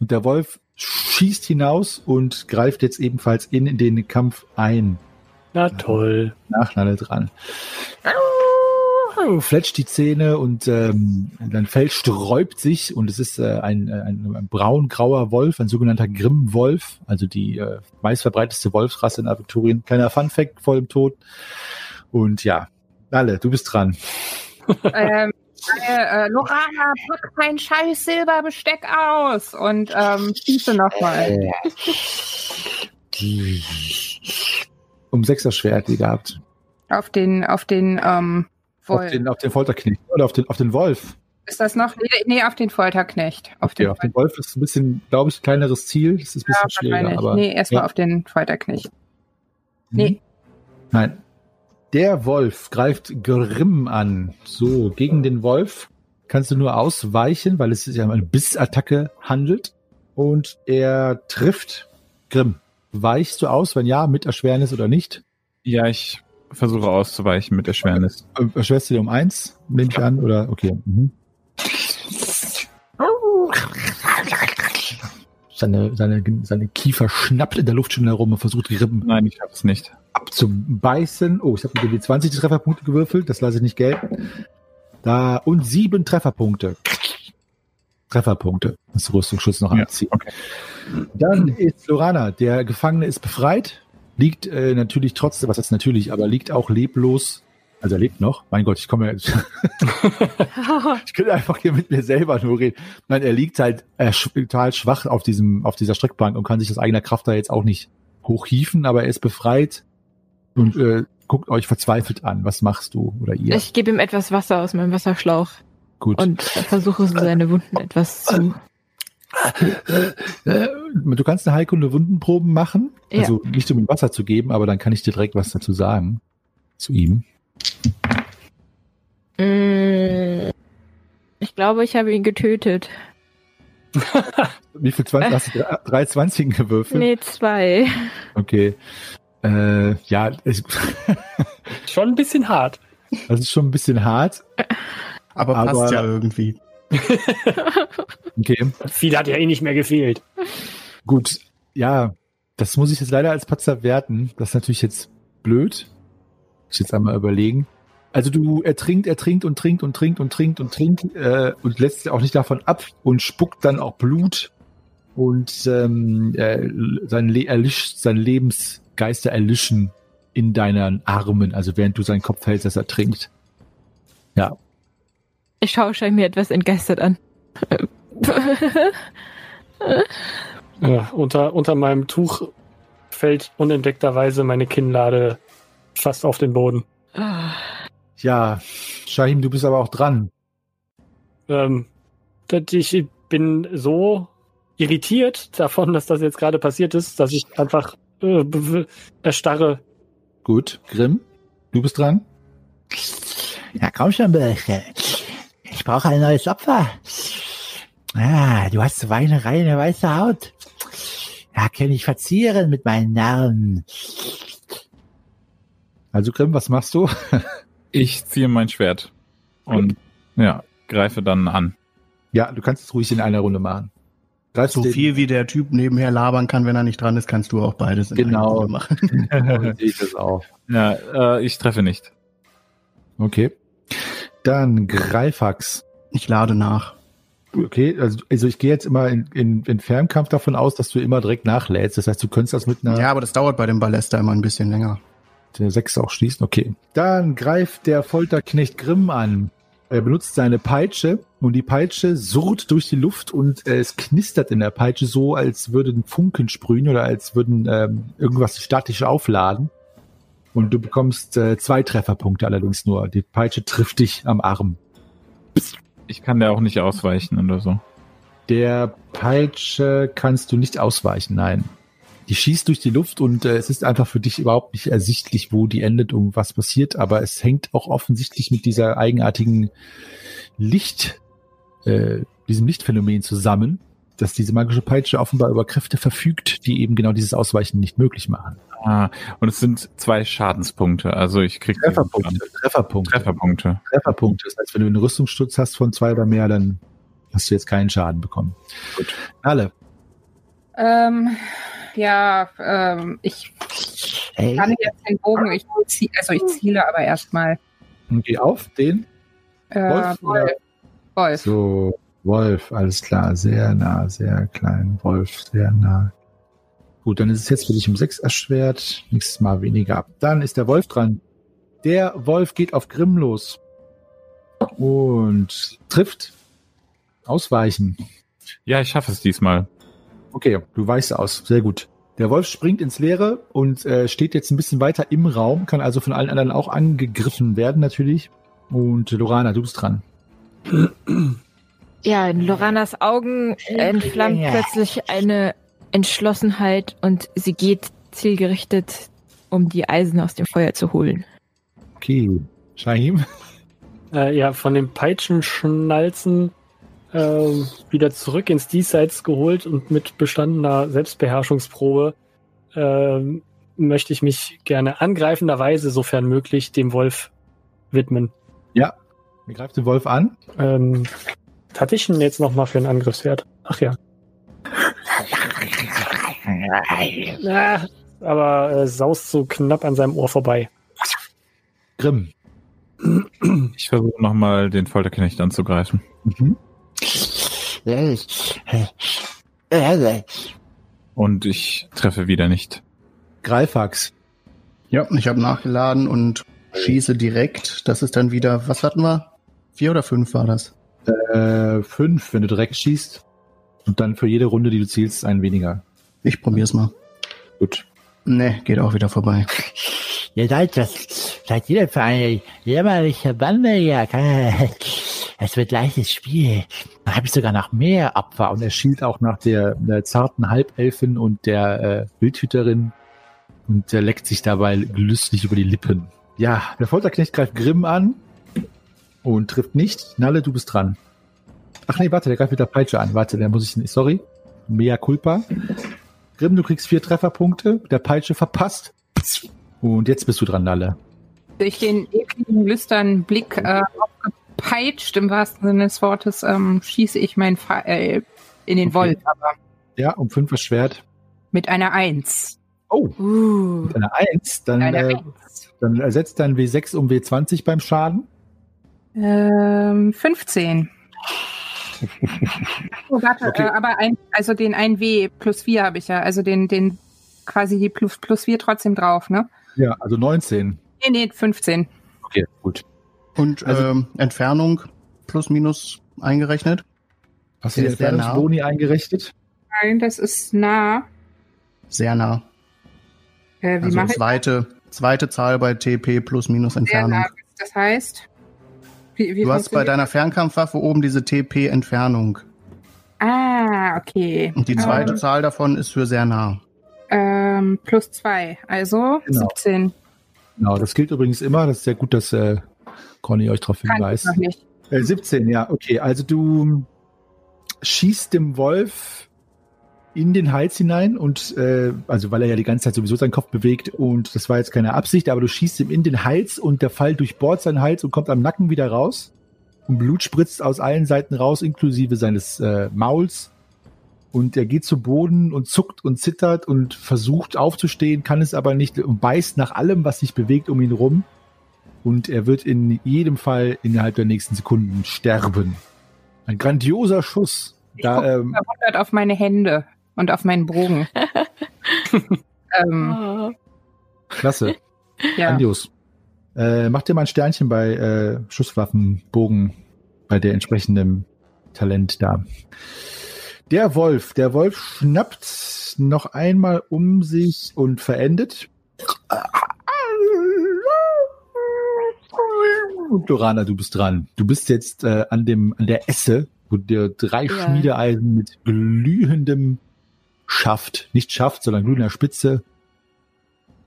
und der Wolf schießt hinaus und greift jetzt ebenfalls in den Kampf ein. Na toll. Nach Nalle dran. Fletscht die Zähne und ähm, dann Fell sträubt sich und es ist äh, ein, äh, ein, ein braun-grauer Wolf, ein sogenannter Grimm-Wolf, also die äh, meistverbreiteste Wolfsrasse in Aventurien. Kleiner Funfact vor dem Tod. Und ja, Nalle, du bist dran. ähm, äh, Lorana, pack kein scheiß Silberbesteck aus und ähm, schieße nochmal. Um sechser Schwert die gehabt. Auf den, auf den, ähm, Auf den, auf den Folterknecht oder auf den, auf den Wolf. Ist das noch? Nee, nee auf den Folterknecht. Auf Okay, den auf den Wolf ist ein bisschen, glaube ich, kleineres Ziel. Das ist ein bisschen schwieriger, wahrscheinlich. aber nee, erstmal ja. auf den Folterknecht. Hm? Nee. Nein. Der Wolf greift Grimm an. So, gegen den Wolf kannst du nur ausweichen, weil es sich um eine Bissattacke handelt. Und er trifft Grimm, weichst du aus? Wenn ja, mit Erschwernis oder nicht? Ja, ich versuche auszuweichen mit Erschwernis. Äh, Erschwerst du dir um eins, nehme ich an, oder? Okay. Mhm. Seine, seine, seine Kiefer schnappt in der Luft schon herum und versucht, die Rippen Nein, ich habe es nicht. abzubeißen. Oh, ich habe wieder die 20 Trefferpunkte gewürfelt, das lasse ich nicht gelten. Da, und sieben Trefferpunkte. Trefferpunkte. Das Rüstungsschutz noch Ja, anziehen. okay. Dann ist Lorana, der Gefangene ist befreit, liegt äh, natürlich trotzdem, was heißt natürlich, aber liegt auch leblos. Also er lebt noch. Mein Gott, ich komme ja. [laughs] [laughs] ich könnte einfach hier mit mir selber nur reden. Nein, er liegt halt äh, total schwach auf diesem, auf dieser Streckbank und kann sich aus eigener Kraft da jetzt auch nicht hochhieven, aber er ist befreit und äh, guckt euch verzweifelt an. Was machst du oder ihr? Ich gebe ihm etwas Wasser aus meinem Wasserschlauch Gut. und versuche so seine Wunden etwas zu. Äh, du kannst eine Heilkunde Wundenproben machen. Ja. Also nicht um ihm Wasser zu geben, aber dann kann ich dir direkt was dazu sagen. Zu ihm. Mm, Ich glaube, ich habe ihn getötet. [laughs] Wie viel 20? Hast du drei- 20 gewürfelt? Nee, zwei. Okay. Äh, ja, Schon ein bisschen hart. das ist schon ein bisschen hart. Aber passt Aber- ja irgendwie. [laughs] Okay, Viel hat ja eh nicht mehr gefehlt. gut. Ja, das muss ich jetzt leider als Patzer werten. Das ist natürlich jetzt blöd. Muss ich jetzt einmal überlegen. Also du, er trinkt, er trinkt und trinkt und trinkt und trinkt und trinkt äh, und lässt auch nicht davon ab und spuckt dann auch Blut und ähm, äh, sein, Le erlischt, sein Lebensgeister erlischen in deinen Armen, also während du seinen Kopf hältst, dass er trinkt. Ich schaue Schein mir etwas entgeistert an. Ja, unter, unter meinem Tuch fällt unentdeckterweise meine Kinnlade fast auf den Boden. Ja, Shahim, du bist aber auch dran. Ähm, ich bin so irritiert davon, dass das jetzt gerade passiert ist, dass ich einfach äh, erstarre. Gut, Grimm, du bist dran. Ja, komm schon, Birche. Ich brauche ein neues Opfer. Ah, du hast so eine reine weiße Haut. Ja, kann ich verzieren mit meinen Narren. Also Grimm, was machst du? [laughs] Ich ziehe mein Schwert und ja, greife dann an. Ja, du kannst es ruhig in einer Runde machen. Greifst So den- viel wie der Typ nebenher labern kann, wenn er nicht dran ist, kannst du auch beides in Genau. einer Runde machen. [laughs] sehe ich das auch. Ja, äh, ich treffe nicht. Okay. Dann Greifax. Ich lade nach. Okay, also, also ich gehe jetzt immer in, in, in Fernkampf davon aus, dass du immer direkt nachlädst. Das heißt, du könntest das mit einer Ja, aber das dauert bei dem Ballester immer ein bisschen länger. der 6 auch schließen. Okay. Dann greift der Folterknecht Grimm an. Er benutzt seine Peitsche und die Peitsche surrt durch die Luft und äh, es knistert in der Peitsche so, als würden Funken sprühen oder als würden ähm, irgendwas statisch aufladen. Und du bekommst äh, zwei Trefferpunkte allerdings nur. Die Peitsche trifft dich am Arm. Ich kann der auch nicht ausweichen oder so. Der Peitsche kannst du nicht ausweichen, nein. Die schießt durch die Luft und äh, es ist einfach für dich überhaupt nicht ersichtlich, wo die endet und was passiert, aber es hängt auch offensichtlich mit dieser eigenartigen Licht, äh, diesem Lichtphänomen zusammen, dass diese magische Peitsche offenbar über Kräfte verfügt, die eben genau dieses Ausweichen nicht möglich machen. Ah, und es sind zwei Schadenspunkte. Also ich krieg diesen Trefferpunkte, Trefferpunkte. Trefferpunkte. Trefferpunkte. Das heißt, wenn du einen Rüstungsschutz hast von zwei oder mehr, dann hast du jetzt keinen Schaden bekommen. Gut. Alle. Ähm, ja, ähm, ich Hey, kann jetzt den Bogen, ich zieh, also ich ziele aber erstmal. Geh auf den. Äh, Wolf? Wolf. So, Wolf, alles klar, sehr nah, sehr klein, Wolf, sehr nah. Gut, dann ist es jetzt für dich um sechs erschwert, nächstes Mal weniger ab. Dann ist der Wolf dran. Der Wolf geht auf Grimm los und trifft. Ausweichen. Ja, ich schaffe es diesmal. Okay, du weichst aus, sehr gut. Der Wolf springt ins Leere und äh, steht jetzt ein bisschen weiter im Raum, kann also von allen anderen auch angegriffen werden natürlich. Und Lorana, du bist dran. [clears throat] Ja, in Loranas Augen entflammt Ja. plötzlich eine Entschlossenheit und sie geht zielgerichtet, um die Eisen aus dem Feuer zu holen. Okay, Shahim. [laughs] Äh, ja, von dem Peitschenschnalzen ähm, wieder zurück ins Diesseits geholt und mit bestandener Selbstbeherrschungsprobe ähm, möchte ich mich gerne angreifenderweise, sofern möglich, dem Wolf widmen. Ja. Ihr greift den Wolf an. Ähm, was hatte ich denn jetzt nochmal für einen Angriffswert? Ach ja. Ah, aber äh, saust so knapp an seinem Ohr vorbei. Grimm. Ich versuche nochmal den Folterknecht anzugreifen. Mhm. Und ich treffe wieder nicht. Greifax. Ja, ich habe nachgeladen und schieße direkt. Das ist dann wieder, was hatten wir? Vier oder fünf war das? Äh, fünf, wenn du direkt schießt. Und dann für jede Runde, die du zielst, ein weniger. Ich probier's mal. Gut. Ne, geht auch wieder vorbei. [laughs] Ihr seid das, seid ihr denn für eine jämmerliche Bande hier? [laughs] Es wird leichtes Spiel. Da habe ich sogar noch mehr Opfer. Und er schielt auch nach der, der zarten Halbelfin und der äh, Wildhüterin und der leckt sich dabei gelüstlich über die Lippen. Ja, der Folterknecht greift Grimm an und trifft nicht. Nalle, du bist dran. Ach nee, warte, der greift mit der Peitsche an. Warte, der muss ich nicht. Sorry. Mea culpa. Grimm, du kriegst vier Trefferpunkte. Der Peitsche verpasst. Und jetzt bist du dran, Nalle. Durch den ekligen, lüsternen Blick äh, aufgepeitscht, im wahrsten Sinne des Wortes, ähm, schieße ich mein Pfeil in den Okay. Wolf, aber Ja, um fünf erschwert. mit einer Eins. Oh, Uh. mit einer Eins. Dann, Einer äh, Eins. dann ersetzt dein W6 um W20 beim Schaden. Ähm, 15. [laughs] Oh, warte, Okay. äh, aber ein, also den 1W plus 4 habe ich ja, also den, den quasi die plus, plus 4 trotzdem drauf, ne? Ja, also 19. Nee, nee, 15. Okay, gut. Und Also- ähm, Entfernung plus minus eingerechnet? Hast du ist sehr nah. Entfernungsboni eingerichtet? Nein, das ist nah. Sehr nah. Äh, wie Also zweite, zweite Zahl bei TP plus minus sehr Entfernung. nah? Das heißt, wie, wie Du hast bei deiner Fernkampfwaffe oben diese TP-Entfernung. Ah, okay. Und die zweite Ähm, Zahl davon ist für sehr nah. ähm, plus 2, also Genau. 17. Genau, das gilt übrigens immer. Das ist sehr gut, dass äh, Conny euch darauf Kann ich hinweist. Äh, 17, ja, okay. Also du schießt dem Wolf in den Hals hinein und äh, also weil er ja die ganze Zeit sowieso seinen Kopf bewegt und das war jetzt keine Absicht, aber du schießt ihm in den Hals und der Pfeil durchbohrt seinen Hals und kommt am Nacken wieder raus und Blut spritzt aus allen Seiten raus, inklusive seines äh, Mauls und er geht zu Boden und zuckt und zittert und versucht aufzustehen, kann es aber nicht und beißt nach allem, was sich bewegt um ihn rum und er wird in jedem Fall innerhalb der nächsten Sekunden sterben. Ein grandioser Schuss. Ich Da, ähm, auf meine Hände und auf meinen Bogen. [laughs] ähm, Oh. klasse. [laughs] ja. Grandios. Äh, mach dir mal ein Sternchen bei äh, Schusswaffen, Bogen, bei der entsprechenden Talent da. Der Wolf, der Wolf schnappt noch einmal um sich und verendet. Und Dorana, du bist dran. Du bist jetzt äh, an dem an der Esse, wo dir drei Ja. Schmiedeeisen mit glühendem Schaft, nicht Schaft, sondern glühender Spitze.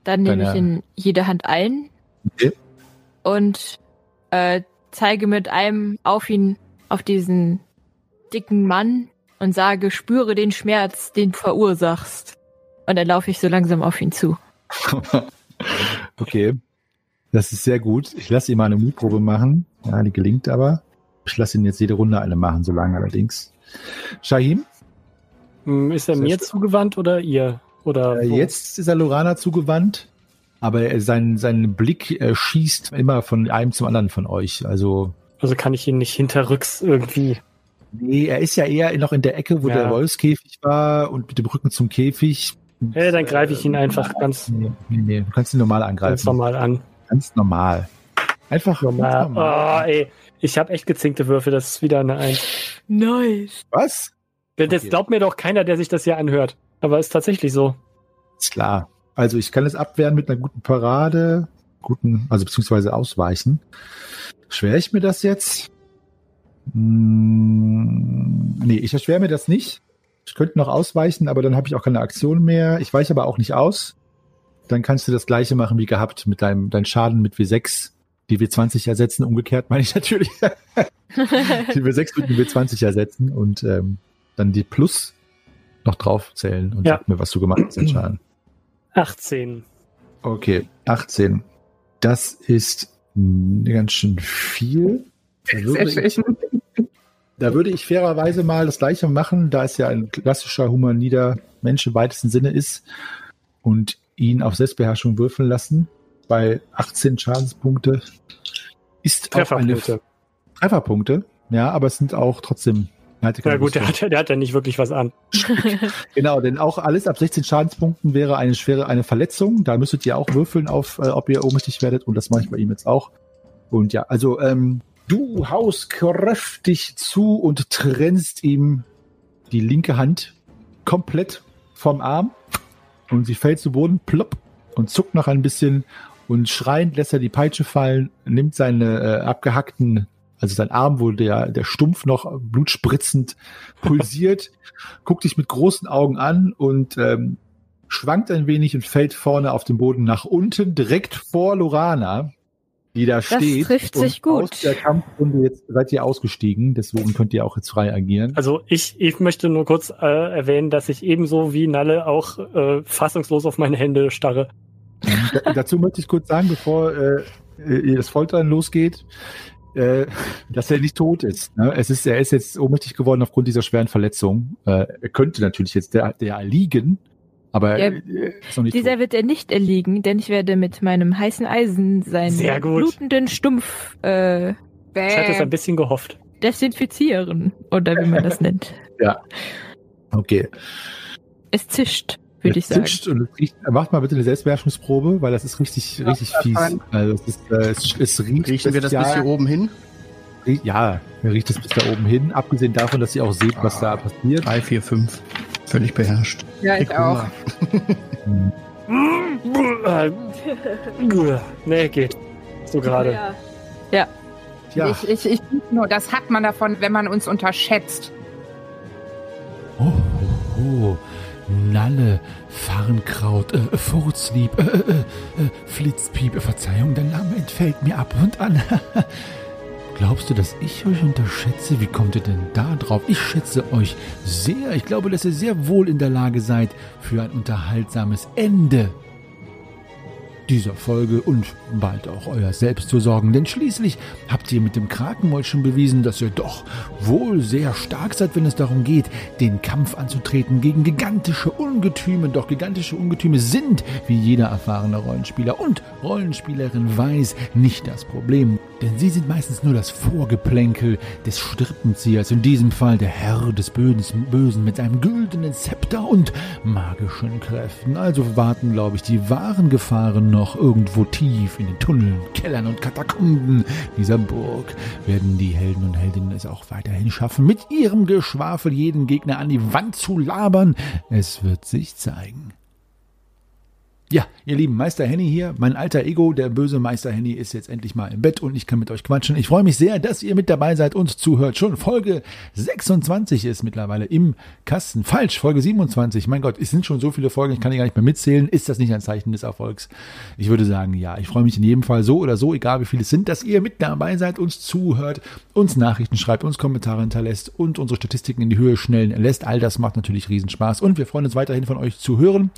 Dann nehme ich in jede Hand ein Okay. und äh, zeige mit einem auf ihn, auf diesen dicken Mann und sage, spüre den Schmerz, den du verursachst. Und dann laufe ich so langsam auf ihn zu. [laughs] okay. Das ist sehr gut. Ich lasse ihm mal eine Mutprobe machen. Ja, die gelingt aber. Ich lasse ihn jetzt jede Runde eine machen, so lange allerdings. Shahim, Ist er mir zugewandt oder ihr? Oder äh, jetzt ist er Lorana zugewandt, aber er- sein, sein Blick äh, schießt immer von einem zum anderen von euch. Also, Also kann ich ihn nicht hinterrücks irgendwie. nee, er ist ja eher noch in der Ecke, wo Ja. der Wolfskäfig war und mit dem Rücken zum Käfig. Hey, dann greife ich ihn einfach ganz, Nee, nee, nee, du kannst ihn normal angreifen. ganz normal an. Ganz normal. Einfach Normal. ganz normal. Oh, ey. Ich habe echt gezinkte Würfe, das ist wieder eine Eins. Nice. Was? Das Okay. glaubt mir doch keiner, der sich das hier anhört. Aber ist tatsächlich so. Ist klar. Also ich kann es abwehren mit einer guten Parade, guten, also beziehungsweise ausweichen. Schwere ich mir das jetzt? Hm, nee, ich erschwere mir das nicht. Ich könnte noch ausweichen, aber dann habe ich auch keine Aktion mehr. Ich weiche aber auch nicht aus. Dann kannst du das gleiche machen wie gehabt mit deinem dein Schaden mit W6, die W20 ersetzen. Umgekehrt meine ich [laughs] natürlich. [laughs] die W6 mit dem W20 ersetzen und ähm, dann die Plus noch draufzählen und Ja. sag mir, was du gemacht hast, den Schaden. 18. Okay, 18. Das ist ganz schön viel. Da würde, Sehr ich, da würde ich fairerweise mal das gleiche machen, da es ja ein klassischer humanider Mensch im weitesten Sinne ist und ihn auf Selbstbeherrschung würfeln lassen. Bei 18 Schadenspunkte ist auch eine Trefferpunkte. Trefferpunkte. Ja, aber es sind auch trotzdem. Ja gut, der hat, der hat ja nicht wirklich was an. [laughs] Genau, denn auch alles ab 16 Schadenspunkten wäre eine schwere eine Verletzung. Da müsstet ihr auch würfeln auf, äh, ob ihr ohnmächtig werdet. Und das mache ich bei ihm jetzt auch. Und ja, also ähm, du haust kräftig zu und trennst ihm die linke Hand komplett vom Arm. Und sie fällt zu Boden, plopp, und zuckt noch ein bisschen. Und schreiend lässt er die Peitsche fallen, nimmt seine äh, abgehackten, also sein Arm, wo der, der Stumpf noch blutspritzend pulsiert, [laughs] guckt dich mit großen Augen an und ähm, schwankt ein wenig und fällt vorne auf dem Boden nach unten, direkt vor Lorana, die da steht. trifft und sich gut. Aus der Kampfrunde jetzt seid ihr ausgestiegen, deswegen könnt ihr auch jetzt frei agieren. Also ich, ich möchte nur kurz äh, erwähnen, dass ich ebenso wie Nalle auch äh, fassungslos auf meine Hände starre. Da, dazu möchte ich kurz sagen, bevor äh, äh, das Foltern losgeht, äh, [laughs] dass er nicht tot ist. Ne? Es ist. Er ist jetzt ohnmächtig geworden aufgrund dieser schweren Verletzung. Äh, er könnte natürlich jetzt der, der liegen, aber Ja, äh, ist noch nicht Dieser tot. wird er nicht erliegen, denn ich werde mit meinem heißen Eisen seinen blutenden Stumpf äh, Ich hatte es ein bisschen gehofft. desinfizieren. Oder wie man das [laughs] nennt. Okay. Es zischt, würde ich sagen. und es riecht, macht mal bitte eine Selbstbeherrschungsprobe, weil das ist richtig, richtig das fies. kann. Also es, ist, äh, es, es riecht Riechen wir das bis hier oben hin? Ja, mir riecht es bis da oben hin. Abgesehen davon, dass ihr auch seht, was da passiert. Drei, vier, fünf. Völlig beherrscht. Ja, ich Krieg auch. [laughs] Nee, geht. So gerade. Ja. Ja, Ich, ich, ich nur, das hat man davon, wenn man uns unterschätzt. Oh, oh, oh. Nalle, Farnkraut, äh, Furzlieb, äh, äh, äh, Flitzpiep, Verzeihung, der Name entfällt mir ab und an. [laughs] Glaubst du, dass ich euch unterschätze? Wie kommt ihr denn da drauf? Ich schätze euch sehr. Ich glaube, dass ihr sehr wohl in der Lage seid für ein unterhaltsames Ende dieser Folge und bald auch euer Selbst zu sorgen. Denn schließlich habt ihr mit dem Krakenmold schon bewiesen, dass ihr doch wohl sehr stark seid, wenn es darum geht, den Kampf anzutreten gegen gigantische Ungetüme. Doch gigantische Ungetüme sind, wie jeder erfahrene Rollenspieler und Rollenspielerin weiß, nicht das Problem. Denn sie sind meistens nur das Vorgeplänkel des Strippenziehers, in diesem Fall der Herr des Bösen, mit seinem güldenen Zepter und magischen Kräften. Also warten, glaube ich, die wahren Gefahren noch irgendwo tief in den Tunneln, Kellern und Katakomben dieser Burg. Werden die Helden und Heldinnen es auch weiterhin schaffen, mit ihrem Geschwafel jeden Gegner an die Wand zu labern? Es wird sich zeigen. Ja, ihr lieben Meister Henny hier, mein alter Ego, der böse Meister Henny ist jetzt endlich mal im Bett und ich kann mit euch quatschen. Ich freue mich sehr, dass ihr mit dabei seid und zuhört. Schon Folge 26 ist mittlerweile im Kasten. Falsch, Folge 27. Mein Gott, es sind schon so viele Folgen, ich kann die gar nicht mehr mitzählen. Ist das nicht ein Zeichen des Erfolgs? Ich würde sagen, ja. Ich freue mich in jedem Fall so oder so, egal wie viele es sind, dass ihr mit dabei seid, uns zuhört, uns Nachrichten schreibt, uns Kommentare hinterlässt und unsere Statistiken in die Höhe schnellen lässt. All das macht natürlich Riesenspaß und wir freuen uns weiterhin von euch zu hören.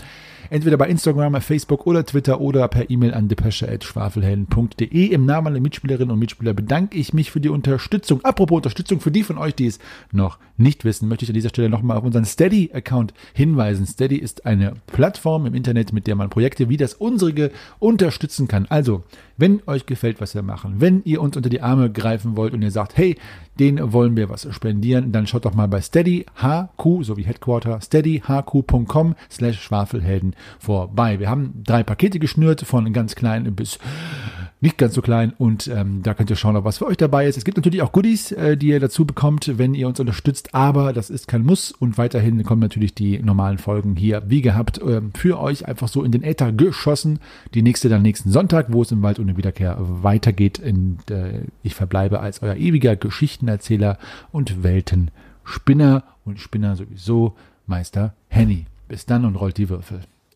Entweder bei Instagram, Facebook oder Twitter oder per E-Mail an depesche.schwafelhelden.de. Im Namen aller Mitspielerinnen und Mitspieler bedanke ich mich für die Unterstützung. Apropos Unterstützung für die von euch, die es noch nicht wissen, möchte ich an dieser Stelle nochmal auf unseren Steady-Account hinweisen. Steady ist eine Plattform im Internet, mit der man Projekte wie das unsere unterstützen kann. Also, wenn euch gefällt, was wir machen, wenn ihr uns unter die Arme greifen wollt und ihr sagt, hey, den wollen wir was spendieren, dann schaut doch mal bei Steady HQ, so wie Headquarter, steadyhq.com slash Schwafelhelden vorbei. Wir haben drei Pakete geschnürt, von ganz klein bis nicht ganz so klein und ähm, da könnt ihr schauen, ob was für euch dabei ist. Es gibt natürlich auch Goodies, äh, die ihr dazu bekommt, wenn ihr uns unterstützt, aber das ist kein Muss und weiterhin kommen natürlich die normalen Folgen hier, wie gehabt, äh, für euch einfach so in den Äther geschossen. Die nächste dann nächsten Sonntag, wo es im Wald ohne Wiederkehr weitergeht. In, äh, ich verbleibe als euer ewiger Geschichtenerzähler und Weltenspinner und Spinner sowieso Meister Henny. Bis dann und rollt die Würfel.